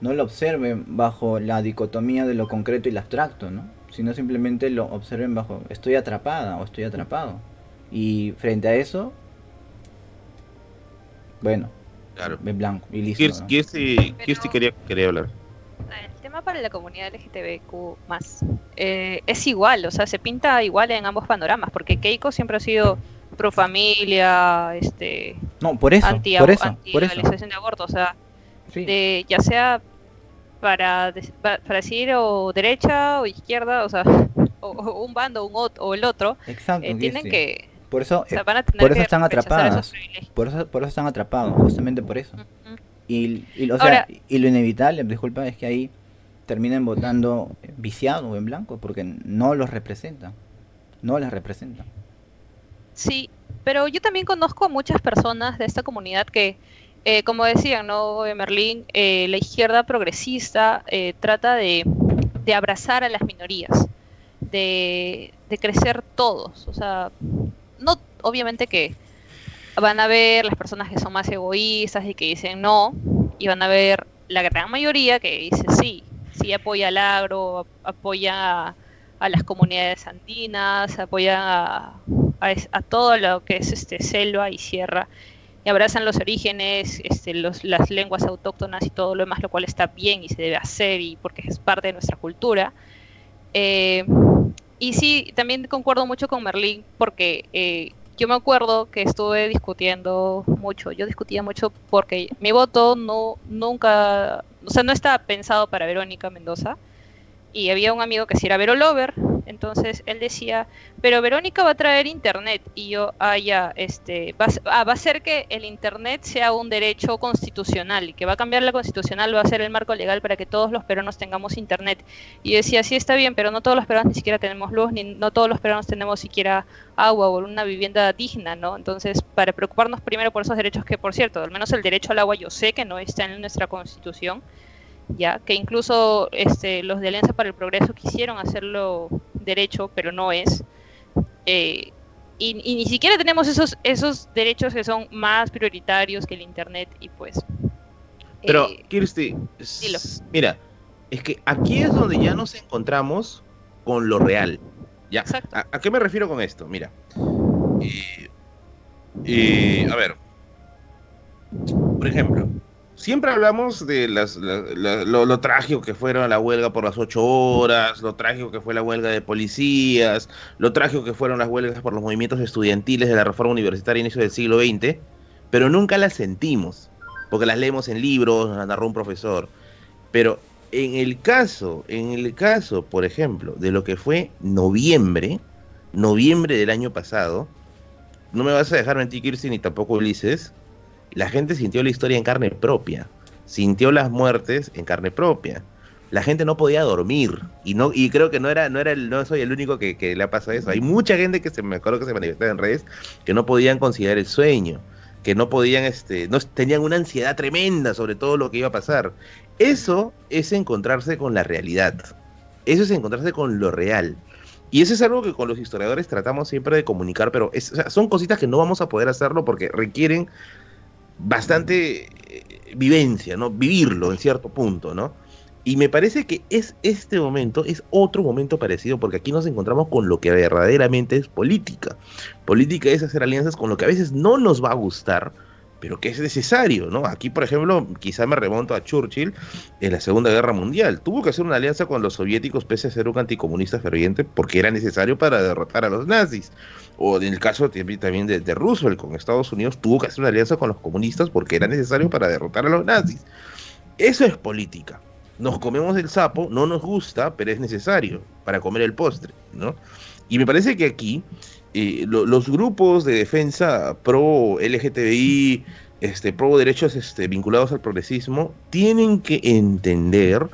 no lo observen bajo la dicotomía de lo concreto y lo abstracto, ¿no? sino simplemente lo observen bajo estoy atrapada o estoy atrapado. Y frente a eso, bueno, claro. en blanco y listo. Kirsti, quería, quería hablar. El tema para la comunidad LGTBQ más eh, es igual, o sea, se pinta igual en ambos panoramas, porque Keiko siempre ha sido pro familia, este, no, por eso, anti, por eso, por eso. de aborto, o sea, de, ya sea para, para decir o derecha o izquierda, o sea, o, un bando un, o el otro, Exacto, eh, tienen que por eso, eh, por eso están atrapadas. Por eso, por eso están atrapados, justamente por eso. y, y, o sea, y lo inevitable, disculpa, es que ahí terminen votando viciado o en blanco, porque no los representan. No les representan. Sí, pero yo también conozco a muchas personas de esta comunidad que, eh, como decían, ¿no? Merlín, eh, la izquierda progresista trata de, abrazar a las minorías, de, de crecer todos. O sea, no, obviamente que van a ver las personas que son más egoístas y que dicen no, y van a ver la gran mayoría que dice sí, sí apoya al agro, apoya a, las comunidades andinas, apoya a, a, todo lo que es este selva y sierra, y abrazan los orígenes, este, las lenguas autóctonas y todo lo demás, lo cual está bien y se debe hacer y porque es parte de nuestra cultura. Eh, y sí, también concuerdo mucho con Merlín porque eh, yo me acuerdo que estuve discutiendo mucho. Yo discutía mucho porque mi voto no nunca, o sea, no estaba pensado para Verónica Mendoza y había un amigo que sí era Vero Lover, entonces él decía, pero Verónica va a traer internet y yo, ah, este, va, ah, va a ser que el internet sea un derecho constitucional y que va a cambiar la constitucional, va a ser el marco legal para que todos los peruanos tengamos internet. Y yo decía, sí está bien, pero no todos los peruanos ni siquiera tenemos luz, ni no todos los peruanos tenemos siquiera agua o una vivienda digna, ¿no? Entonces, para preocuparnos primero por esos derechos que, por cierto, al menos el derecho al agua yo sé que no está en nuestra constitución, ya que incluso este, los de Alianza para el Progreso quisieron hacerlo derecho, pero no es. Eh, y, ni siquiera tenemos esos, esos derechos que son más prioritarios que el Internet y pues... Pero, eh, Kirsti, mira, es que aquí es donde ya nos encontramos con lo real. ¿ya? ¿A, qué me refiero con esto? Mira, y, a ver, por ejemplo, siempre hablamos de las, lo, trágico que fueron la huelga por las ocho horas, lo trágico que fue la huelga de policías, lo trágico que fueron las huelgas por los movimientos estudiantiles de la reforma universitaria a inicio del siglo XX, pero nunca las sentimos, porque las leemos en libros, nos narró un profesor. Pero en el caso, en el caso, por ejemplo, de lo que fue noviembre, noviembre del año pasado, no me vas a dejar mentir, Kirsi, ni tampoco Ulises, la gente sintió la historia en carne propia. sintió las muertes en carne propia. La gente no podía dormir y no y creo que no era no era el, no soy el único que, que, le ha pasado eso. Hay mucha gente que se me acuerdo que se manifestaba en redes que no podían conciliar el sueño, que no podían este no tenían una ansiedad tremenda sobre todo lo que iba a pasar. Eso es encontrarse con la realidad. Eso es encontrarse con lo real. Y eso es algo que con los historiadores tratamos siempre de comunicar, pero son cositas que no vamos a poder hacerlo porque requieren bastante eh, vivencia, ¿no? Vivirlo en cierto punto, ¿no? Y me parece que es este momento, es otro momento parecido, porque aquí nos encontramos con lo que verdaderamente es política. Política es hacer alianzas con lo que a veces no nos va a gustar, pero que es necesario, ¿no? Aquí, por ejemplo, quizá me remonto a Churchill en la Segunda Guerra Mundial. Tuvo que hacer una alianza con los soviéticos pese a ser un anticomunista ferviente porque era necesario para derrotar a los nazis. O en el caso también de, de Roosevelt con Estados Unidos, tuvo que hacer una alianza con los comunistas porque era necesario para derrotar a los nazis. Eso es política. Nos comemos el sapo, no nos gusta, pero es necesario para comer el postre, ¿no? Y me parece que aquí eh, los grupos de defensa pro LGTBI, este, pro derechos este, vinculados al progresismo, tienen que entender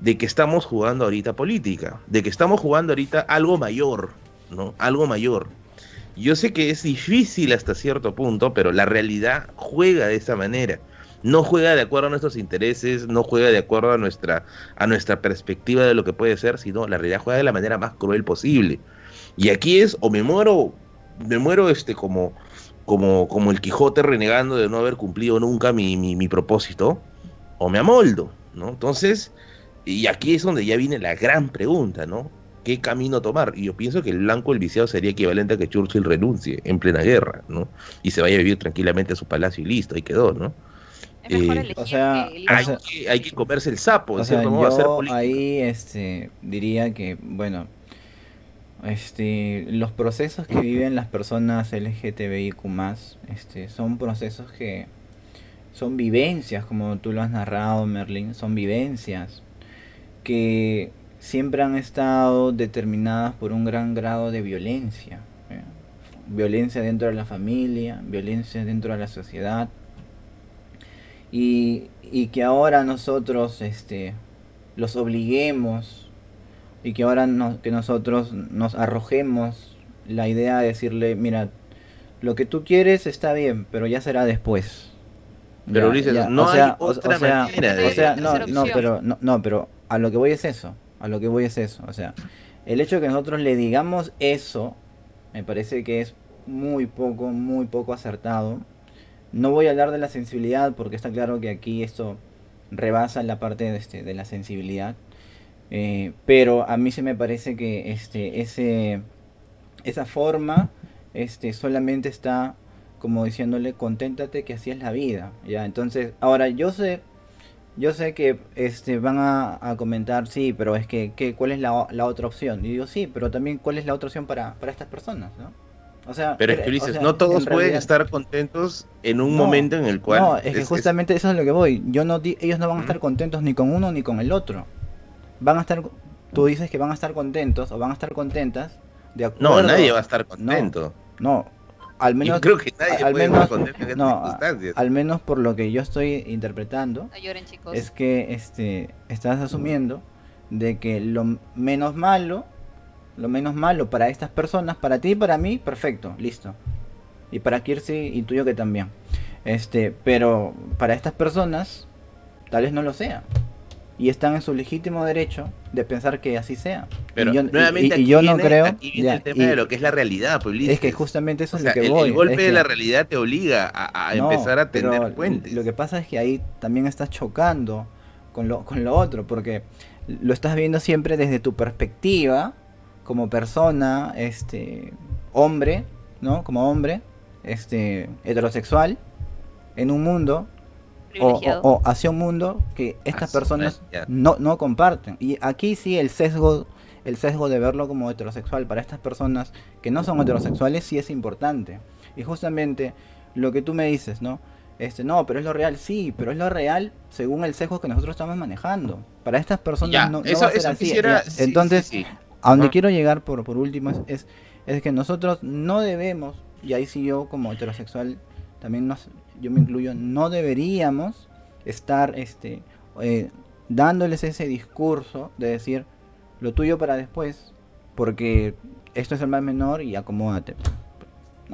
de que estamos jugando ahorita política, de que estamos jugando ahorita algo mayor, ¿no? Algo mayor. Yo sé que es difícil hasta cierto punto, pero la realidad juega de esa manera. No juega de acuerdo a nuestros intereses, no juega de acuerdo a nuestra, a nuestra perspectiva de lo que puede ser, sino la realidad juega de la manera más cruel posible. Y aquí es, o me muero, me muero este como, como, como el Quijote renegando de no haber cumplido nunca mi, mi, propósito, o me amoldo, ¿no? Entonces, y aquí es donde ya viene la gran pregunta, ¿no? ¿Qué camino tomar? Y yo pienso que el blanco, el viciado, sería equivalente a que Churchill renuncie en plena guerra, ¿no? Y se vaya a vivir tranquilamente a su palacio y listo, ahí quedó, ¿no? Eh, o sea, hay, que, hay, que, comerse el sapo, o sea, yo ahí este, diría que, bueno, este, los procesos que viven las personas LGTBIQ este, son procesos que son vivencias, como tú lo has narrado, Merlin, son vivencias que siempre han estado determinadas por un gran grado de violencia. ¿eh? Violencia dentro de la familia, violencia dentro de la sociedad. Y, y que ahora nosotros este, los obliguemos y que ahora no, que nosotros nos arrojemos la idea de decirle, mira, lo que tú quieres está bien, pero ya será después. Pero no hay otra manera de... O sea, no, no, pero, no, no, pero a lo que voy es eso, a lo que voy es eso. O sea, el hecho de que nosotros le digamos eso, me parece que es muy poco, muy poco acertado. No voy a hablar de la sensibilidad porque está claro que aquí esto rebasa la parte de, este, de la sensibilidad. Eh, pero a mí se me parece que este, ese, esa forma este, solamente está como diciéndole conténtate que así es la vida. ¿ya? Entonces, ahora yo sé, yo sé que este, van a, comentar, sí, pero es que, ¿cuál es la, la, otra opción? Y digo, sí, pero también cuál es la otra opción para, para estas personas, ¿no? O sea, pero es que dices, no todos pueden estar contentos en un momento en el cual... No, es, que justamente eso es lo que voy. Yo no, ellos no van a estar contentos ni con uno ni con el otro van a estar, tú dices que van a estar contentos o van a estar contentas de acuerdo. No, nadie va a estar contento. No, al menos. creo que nadie al puede menos, estar contento en no, circunstancias. Al menos por lo que yo estoy interpretando, es que este, estás asumiendo de que lo menos malo, lo menos malo para estas personas, para ti y para mí, perfecto, listo. Y para Kirsi intuyo que también. Este, pero para estas personas, tal vez no lo sea y están en su legítimo derecho de pensar que así sea. Pero y yo, nuevamente y, yo no creo el tema de lo que es la realidad, pues, Es que justamente eso es lo que voy. El golpe de la realidad te obliga a, empezar a tener puentes. Lo que pasa es que ahí también estás chocando con lo, con lo otro, porque lo estás viendo siempre desde tu perspectiva como persona, este hombre, ¿no? Como hombre, este heterosexual en un mundo o, hacia un mundo que estas personas no, no comparten. Y aquí sí el sesgo, el sesgo de verlo como heterosexual para estas personas que no son heterosexuales sí es importante. Y justamente lo que tú me dices, ¿no? Este, no, pero es lo real, sí, pero es lo real según el sesgo que nosotros estamos manejando. Para estas personas no, va a ser así. Entonces, a donde quiero llegar por, por último es, es, que nosotros no debemos, y ahí sí yo como heterosexual también nos, yo me incluyo, no deberíamos estar este, eh, dándoles ese discurso de decir lo tuyo para después, porque esto es el mal menor y acomódate.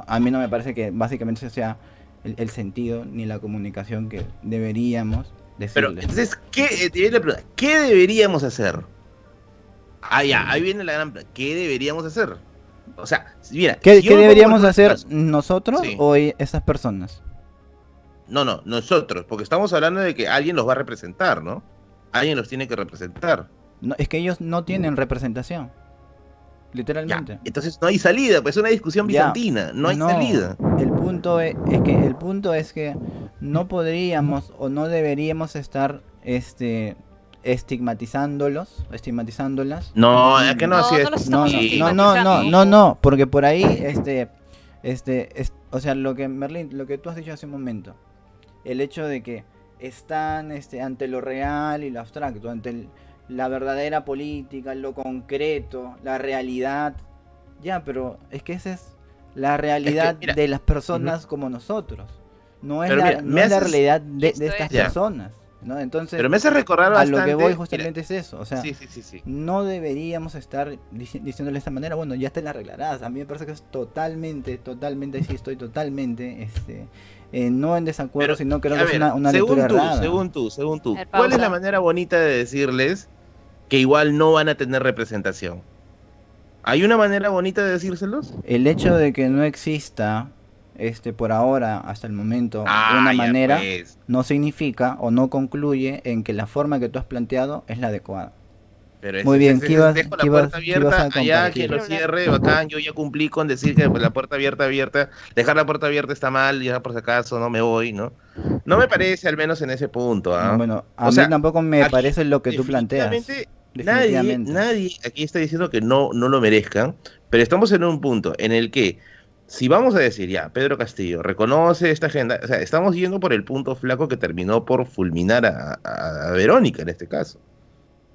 a mí no me parece que básicamente ese sea el, sentido ni la comunicación que deberíamos decirles. Pero entonces, ¿qué, eh, ¿qué deberíamos hacer? Ah, ya, ahí viene la gran ¿Qué deberíamos hacer? O sea, mira. ¿Qué, deberíamos hacer nosotros o esas personas? No, no, nosotros, porque estamos hablando de que alguien los va a representar, ¿no? Alguien los tiene que representar. No, es que ellos no tienen representación. Literalmente. entonces no hay salida, pues es una discusión bizantina, no hay salida. El punto es, es, que el punto es que no podríamos o no deberíamos estar este estigmatizándolos, estigmatizándolas. No, es que no, no, no, no, no, no, no, porque por ahí, este, este, o sea, lo que Merlin, lo que tú has dicho hace un momento, el hecho de que están, este, ante lo real y lo abstracto, ante la verdadera política, lo concreto, la realidad, ya, pero es que esa es la realidad de las personas como nosotros, no es, la, no es la realidad de, estas personas. ¿No? Entonces, Pero me hace recordar A lo que voy justamente es eso. O sea, no deberíamos estar diciéndole de esta manera, bueno, ya te la arreglarás. A mí me parece que es totalmente, totalmente, sí, estoy totalmente, este, eh, no en desacuerdo, sino que es una, una según tú, Según tú, según tú, ¿cuál es la manera bonita de decirles que igual no van a tener representación? ¿Hay una manera bonita de decírselos? El hecho de que no exista este por ahora hasta el momento ah, una manera pues. no significa o no concluye en que la forma que tú has planteado es la adecuada. Muy bien, ¿qué ibas, dejo la puerta abierta, allá que lo cierre, bacán, yo ya cumplí con decir que la puerta abierta, abierta, dejar la puerta abierta está mal, ya por si acaso no me voy, ¿no? No me parece al menos en ese punto, ¿ah? bueno, a mí tampoco me parece lo que tú planteas. Nadie, nadie aquí está diciendo que no, no lo merezcan, pero estamos en un punto en el que si vamos a decir ya, Pedro Castillo reconoce esta agenda, o sea, estamos yendo por el punto flaco que terminó por fulminar a, Verónica en este caso,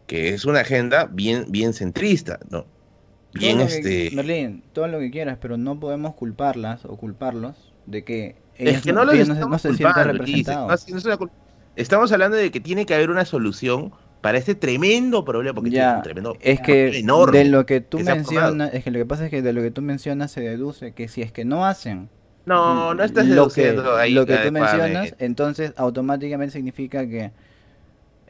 que es una agenda bien, bien centrista, ¿no? Bien este... Merlín, todo lo que quieras, pero no podemos culparlas o culparlos de que es que no, no, se sienten representados. estamos hablando de que tiene que haber una solución para este tremendo problema, porque ya, es un tremendo es que enorme de lo que tú mencionas, es que lo que pasa es que de lo que tú mencionas se deduce que si es que no hacen no, no estás lo que, lo que tú mencionas, entonces automáticamente significa que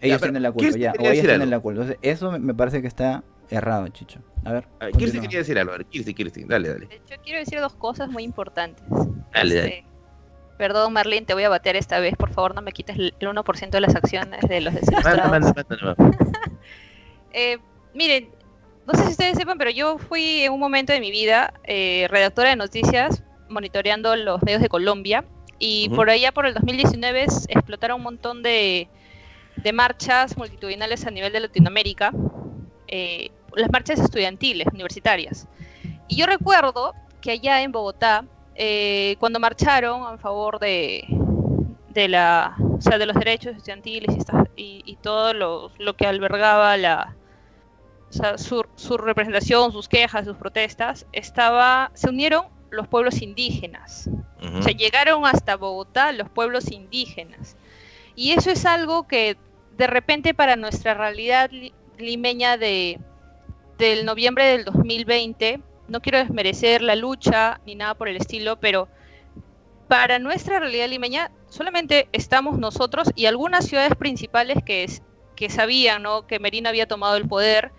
ellos tienen la culpa, ya, o ellos tienen la culpa. eso me parece que está errado, Chicho. A ver. A ver Kirsti quería decir algo, a ver, Kirsti, Kirsti, dale, dale. Yo quiero decir dos cosas muy importantes. Dale, dale. Este, Perdón, Marlene, te voy a batear esta vez. Por favor, no me quites el 1% de las acciones de los desequilibrados. eh, miren, no sé si ustedes sepan, pero yo fui en un momento de mi vida eh, redactora de noticias monitoreando los medios de Colombia y por allá por el 2019 explotaron un montón de, marchas multitudinales a nivel de Latinoamérica, eh, las marchas estudiantiles, universitarias. Y yo recuerdo que allá en Bogotá eh, cuando marcharon a favor de, de, la, o sea, de los derechos estudiantiles y, y, todo lo, lo, que albergaba la, o sea, su, su, representación, sus quejas, sus protestas, estaba, se unieron los pueblos indígenas. O sea, llegaron hasta Bogotá los pueblos indígenas. Y eso es algo que de repente para nuestra realidad limeña de, del noviembre del 2020 no quiero desmerecer la lucha ni nada por el estilo, pero para nuestra realidad limeña solamente estamos nosotros y algunas ciudades principales que, que sabían ¿no? que Merino había tomado el poder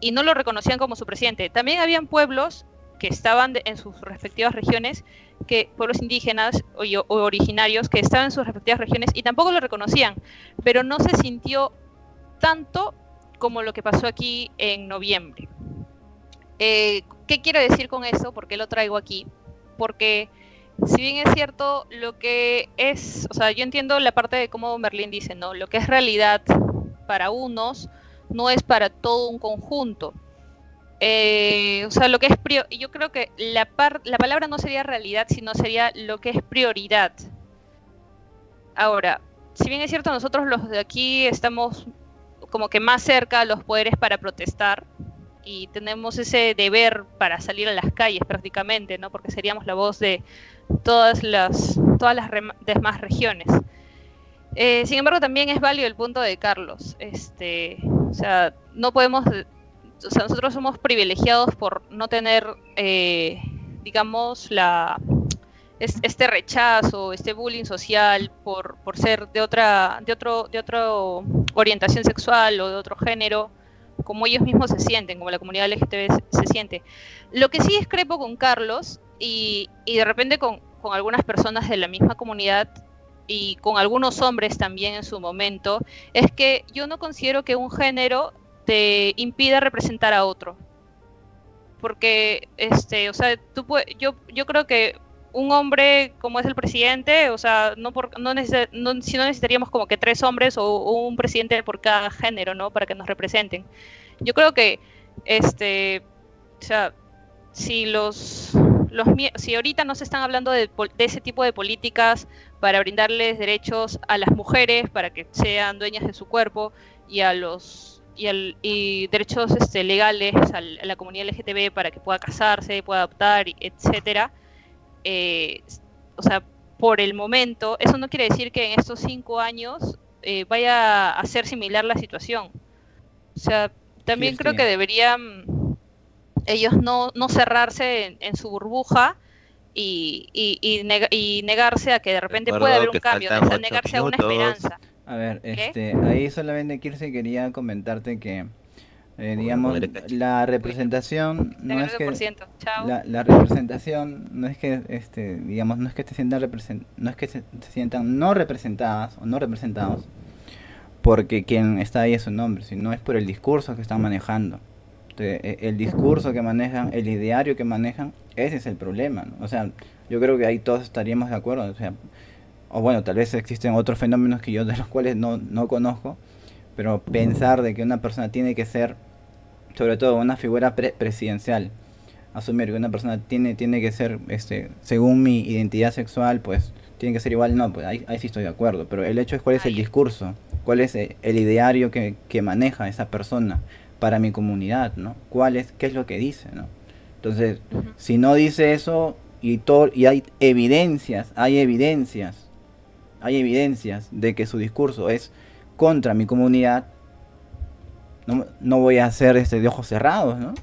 y no lo reconocían como su presidente. También habían pueblos que estaban en sus respectivas regiones, que pueblos indígenas o, originarios que estaban en sus respectivas regiones y tampoco lo reconocían, pero no se sintió tanto como lo que pasó aquí en noviembre. Eh, ¿Qué quiero decir con eso? ¿Por qué lo traigo aquí? Porque si bien es cierto, lo que es, o sea, yo entiendo la parte de cómo Merlín dice, ¿no? Lo que es realidad para unos no es para todo un conjunto. Eh, o sea, lo que es yo creo que la, la palabra no sería realidad, sino sería lo que es prioridad. Ahora, si bien es cierto, nosotros los de aquí estamos como que más cerca a los poderes para protestar, y tenemos ese deber para salir a las calles prácticamente, ¿no? Porque seríamos la voz de todas las, todas las demás regiones. Eh, sin embargo, también es válido el punto de Carlos. Este, o sea, no podemos, o sea, nosotros somos privilegiados por no tener, eh, digamos, la este rechazo, este bullying social por, por ser de otra, de otro, de otra orientación sexual o de otro género, como ellos mismos se sienten, como la comunidad LGTB se, siente. Lo que sí discrepo con Carlos y, y de repente con, con algunas personas de la misma comunidad y con algunos hombres también en su momento, es que yo no considero que un género te impida representar a otro. Porque, este, o sea, tú yo, yo creo que un hombre como es el presidente, o sea, no, por, no, no, si no necesitaríamos como que tres hombres o, un presidente por cada género, ¿no? Para que nos representen. Yo creo que, este, o sea, si los, si ahorita no se están hablando de, ese tipo de políticas para brindarles derechos a las mujeres para que sean dueñas de su cuerpo y a los y, al, y derechos este, legales a la comunidad LGTB para que pueda casarse, pueda adoptar, etcétera eh, o sea, por el momento, eso no quiere decir que en estos cinco años eh, vaya a ser similar la situación. O sea, también creo que deberían ellos no, no cerrarse en, su burbuja y, y, negarse a que de repente pueda haber un cambio, negarse a una esperanza. A ver, este, ahí solamente Kirse quería comentarte que eh, digamos, la representación no es que la, representación no es que este digamos no es que te sientan no es que se, sientan no representadas o no representados porque quien está ahí es un hombre sino es por el discurso que están manejando. E, el discurso que manejan el ideario que manejan ese es el problema o sea yo creo que ahí todos estaríamos de acuerdo o sea o bueno tal vez existen otros fenómenos que yo de los cuales no, no conozco pero pensar de que una persona tiene que ser sobre todo una figura presidencial. Asumir que una persona tiene, tiene que ser, este, según mi identidad sexual, pues tiene que ser igual, no, pues ahí, sí estoy de acuerdo. Pero el hecho es cuál es el discurso, cuál es el ideario que, maneja esa persona para mi comunidad, ¿no? ¿Cuál es, qué es lo que dice, ¿no? Entonces, si no dice eso y, todo, y hay evidencias, hay evidencias, hay evidencias de que su discurso es contra mi comunidad, no, no voy a hacer este de ojos cerrados, ¿no?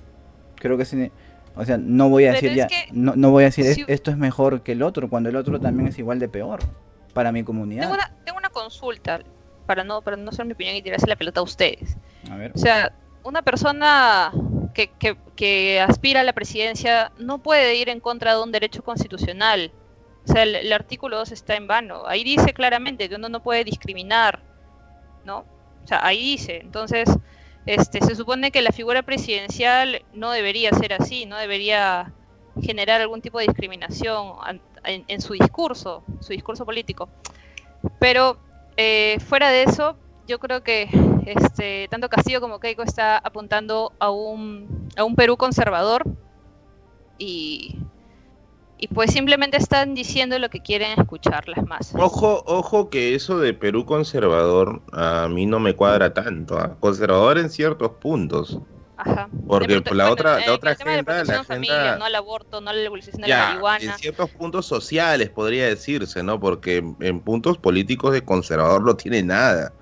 Creo que sí. O sea, no voy a decir ya, no, no, voy a decir esto es mejor que el otro, cuando el otro también es igual de peor para mi comunidad. Tengo una, tengo una consulta, para no, para no ser mi opinión y tirarse la pelota a ustedes. A ver. O sea, una persona que, que, que, aspira a la presidencia no puede ir en contra de un derecho constitucional. O sea, el, el artículo 2 está en vano. Ahí dice claramente que uno no puede discriminar, ¿no? O sea, ahí dice. Entonces, este, se supone que la figura presidencial no debería ser así, no debería generar algún tipo de discriminación en, su discurso, su discurso político. Pero eh, fuera de eso, yo creo que este, tanto Castillo como Keiko está apuntando a un, a un Perú conservador y y pues simplemente están diciendo lo que quieren escuchar las masas. Ojo, ojo que eso de Perú conservador a mí no me cuadra tanto, ¿ah? conservador en ciertos puntos. Ajá. Porque la otra, la otra agenda, la agenda... no al aborto, no a la legalización de la marihuana. En ciertos puntos sociales podría decirse, ¿no? Porque en puntos políticos de conservador no tiene nada.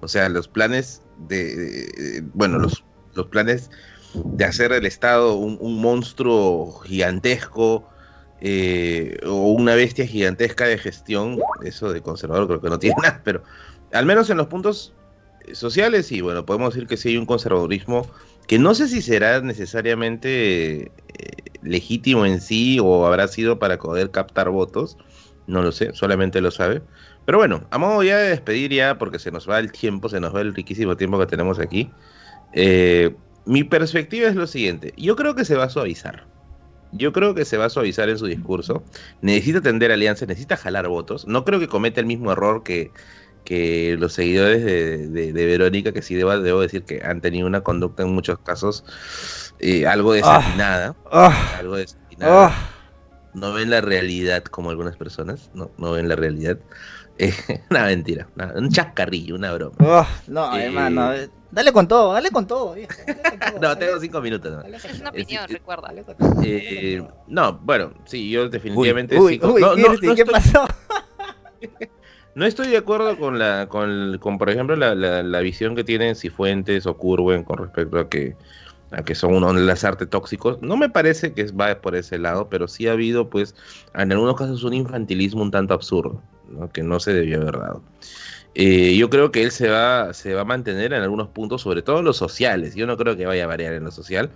O sea, los planes de, bueno, los, los planes de hacer el Estado un, un monstruo gigantesco, eh, o una bestia gigantesca de gestión, eso de conservador creo que no tiene nada, pero al menos en los puntos sociales, y bueno, podemos decir que sí hay un conservadurismo que no sé si será necesariamente eh, legítimo en sí o habrá sido para poder captar votos, no lo sé, solamente lo sabe. Pero bueno, a modo ya de despedir ya, porque se nos va el tiempo, se nos va el riquísimo tiempo que tenemos aquí. Eh, mi perspectiva es lo siguiente, yo creo que se va a suavizar yo creo que se va a suavizar en su discurso. Necesita tender alianzas, necesita jalar votos. No creo que cometa el mismo error que, que los seguidores de, Verónica, que sí debo, debo, decir que han tenido una conducta en muchos casos eh, algo desatinada. Ah. Ah. algo desatinada. Ah. No ven la realidad como algunas personas, no, no ven la realidad. Eh, una mentira, un chascarrillo, una broma. no, eh, hermano, Dale con todo, dale con todo, no, tengo cinco minutos. No. Es una opinión, recuerda. no, bueno, sí, yo definitivamente. Uy, uy, no, ¿qué pasó? No estoy de acuerdo con la, con, con por ejemplo, la, la, visión que tienen Cifuentes o Curwen con respecto a que, a que son unos las artes tóxicos. No me parece que va por ese lado, pero sí ha habido, pues, en algunos casos un infantilismo un tanto absurdo, que no se debió haber dado. Eh, yo creo que él se va, se va a mantener en algunos puntos, sobre todo en los sociales. Yo no creo que vaya a variar en lo social,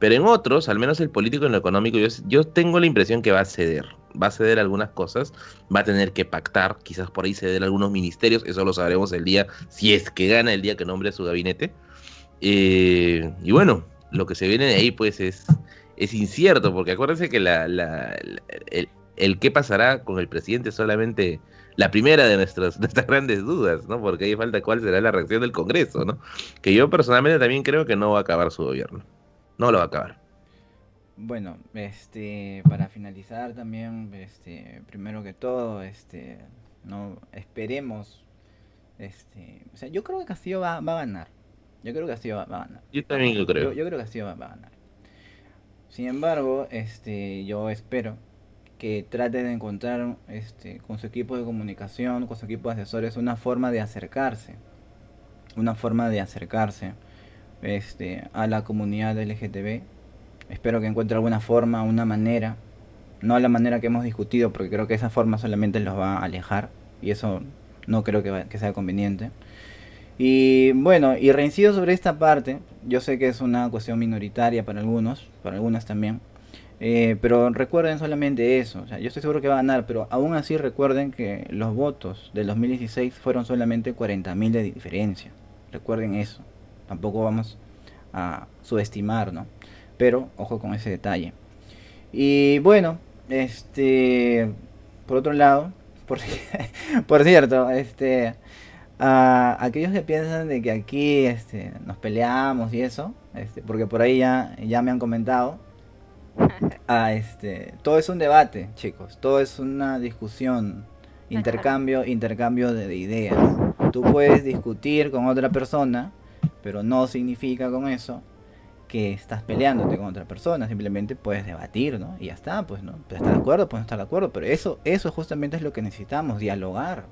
pero en otros, al menos el político y en lo económico, yo, yo tengo la impresión que va a ceder. Va a ceder algunas cosas, va a tener que pactar, quizás por ahí ceder algunos ministerios, eso lo sabremos el día, si es que gana el día que nombre su gabinete. Eh, y bueno, lo que se viene de ahí, pues es, es incierto, porque acuérdense que la, el, el qué pasará con el presidente solamente la primera de nuestras, nuestras grandes dudas, ¿no? Porque ahí falta cuál será la reacción del Congreso, ¿no? Que yo personalmente también creo que no va a acabar su gobierno. No lo va a acabar. Bueno, este, para finalizar también, este, primero que todo, este, no esperemos, este, o sea, yo creo que Castillo va, a ganar. Yo creo que Castillo va, a ganar. Yo también lo creo. Yo, creo que Castillo va, va, a ganar. Sin embargo, este, yo espero que trate de encontrar este, con su equipo de comunicación, con su equipo de asesores, una forma de acercarse, una forma de acercarse este, a la comunidad LGTB. Espero que encuentre alguna forma, una manera, no la manera que hemos discutido, porque creo que esa forma solamente los va a alejar y eso no creo que, que sea conveniente. Y bueno, y reincido sobre esta parte, yo sé que es una cuestión minoritaria para algunos, para algunas también, eh, pero recuerden solamente eso. Yo estoy seguro que va a ganar, pero aún así recuerden que los votos del 2016 fueron solamente 40.000 de diferencia. Recuerden eso. Tampoco vamos a subestimar. Pero ojo con ese detalle. Y bueno, este, por otro lado, por, por cierto, este, a aquellos que piensan de que aquí este, nos peleamos y eso, este, porque por ahí ya, ya me han comentado, Ah, este, todo es un debate, chicos, todo es una discusión, intercambio, intercambio de, ideas. Tú puedes discutir con otra persona, pero no significa con eso que estás peleándote con otra persona, simplemente puedes debatir, ¿no? Y ya está, pues, ¿no? Puedes estar de acuerdo, puedes no estar de acuerdo, pero eso, eso justamente es lo que necesitamos, dialogar,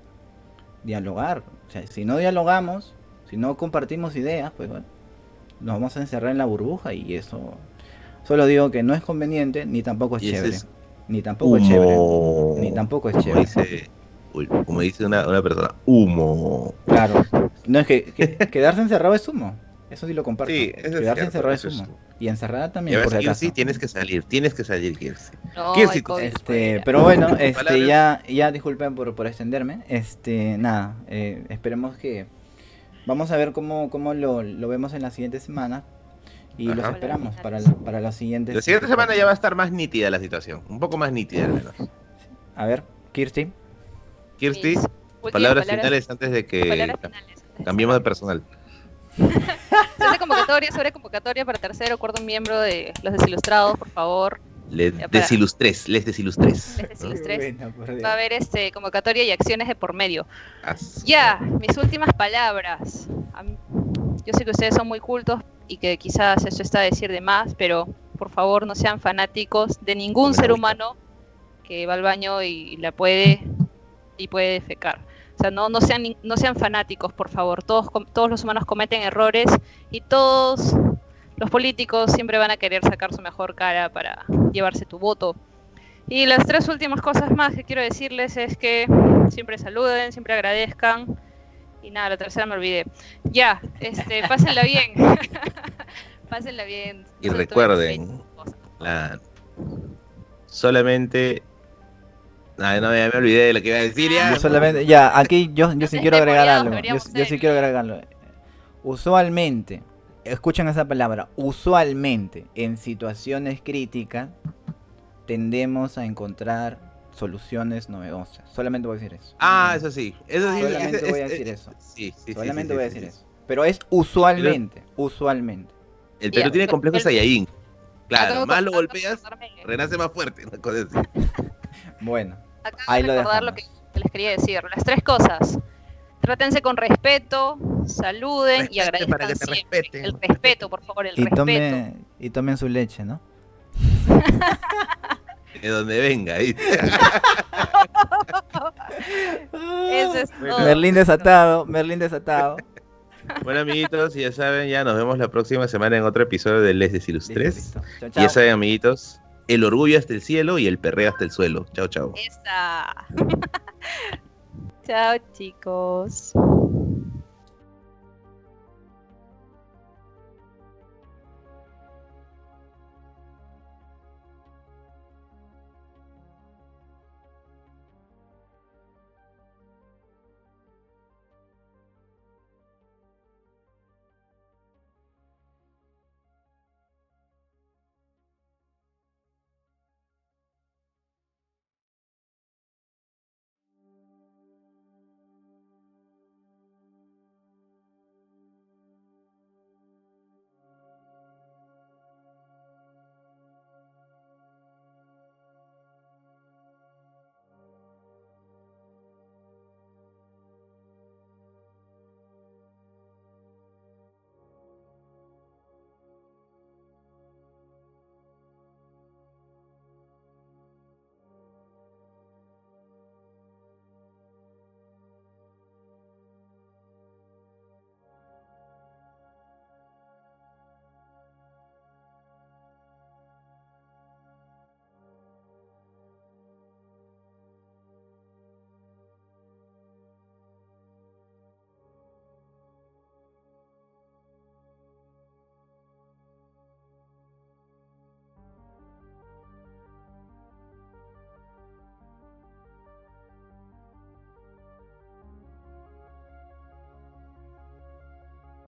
dialogar. O sea, si no dialogamos, si no compartimos ideas, pues bueno, nos vamos a encerrar en la burbuja y eso Solo digo que no es conveniente ni tampoco es chévere. Ni tampoco es chévere. Ni tampoco es chévere. como dice una, persona, humo. Claro. No es que, quedarse encerrado es humo. Eso sí lo comparto. Sí, quedarse encerrado es humo. Y encerrada también. por si sí, tienes que salir, tienes que salir, Kirsi. este, pero bueno, este, ya, ya disculpen por, por extenderme. Este, nada, eh, esperemos que vamos a ver cómo, cómo lo, lo vemos en la siguiente semana y los esperamos para, para la siguiente. La siguiente semana ya va a estar más nítida la situación, un poco más nítida al menos. A ver, Kirsti. Kirsti, palabras, finales antes de que cambiemos de personal. sobre convocatoria, sobre convocatoria para tercero o cuarto miembro de los desilustrados, por favor. Les desilustres, les desilustres. Les desilustres. Va a haber este, convocatoria y acciones de por medio. Ya, mis últimas palabras. Yo sé que ustedes son muy cultos y que quizás eso está a decir de más, pero por favor no sean fanáticos de ningún ser humano que va al baño y la puede y puede defecar. O sea, no, no, sean, no sean fanáticos, por favor. Todos, todos los humanos cometen errores y todos los políticos siempre van a querer sacar su mejor cara para llevarse tu voto. Y las tres últimas cosas más que quiero decirles es que siempre saluden, siempre agradezcan y nada, la tercera me olvidé. Ya, este, pásenla bien. pásenla bien. Y recuerden, solamente no, no, ya me olvidé de lo que iba a decir ya. solamente, ya, aquí yo, yo sí quiero agregar algo. Yo, sí quiero agregar algo. Usualmente, escuchen esa palabra, usualmente en situaciones críticas tendemos a encontrar soluciones novedosas. Solamente voy a decir eso. Ah, eso sí. Eso sí Solamente voy a decir eso. Sí, sí, Solamente voy a decir eso. Pero es usualmente, usualmente. El Perú tiene complejos Saiyajin. Claro, más lo golpeas, renace más fuerte. bueno, ahí lo recordar lo que les quería decir. Las tres cosas. Trátense con respeto, saluden y agradezcan para que te Respeten. El respeto, por favor, el y respeto. y tomen su leche, ¿no? de donde venga. Eso es Merlín desatado, Merlín desatado. Bueno, amiguitos, ya saben, ya nos vemos la próxima semana en otro episodio de Les Desilustres. Ya saben, amiguitos, el orgullo hasta el cielo y el perreo hasta el suelo. Chao, chao. Esa. chao, chicos.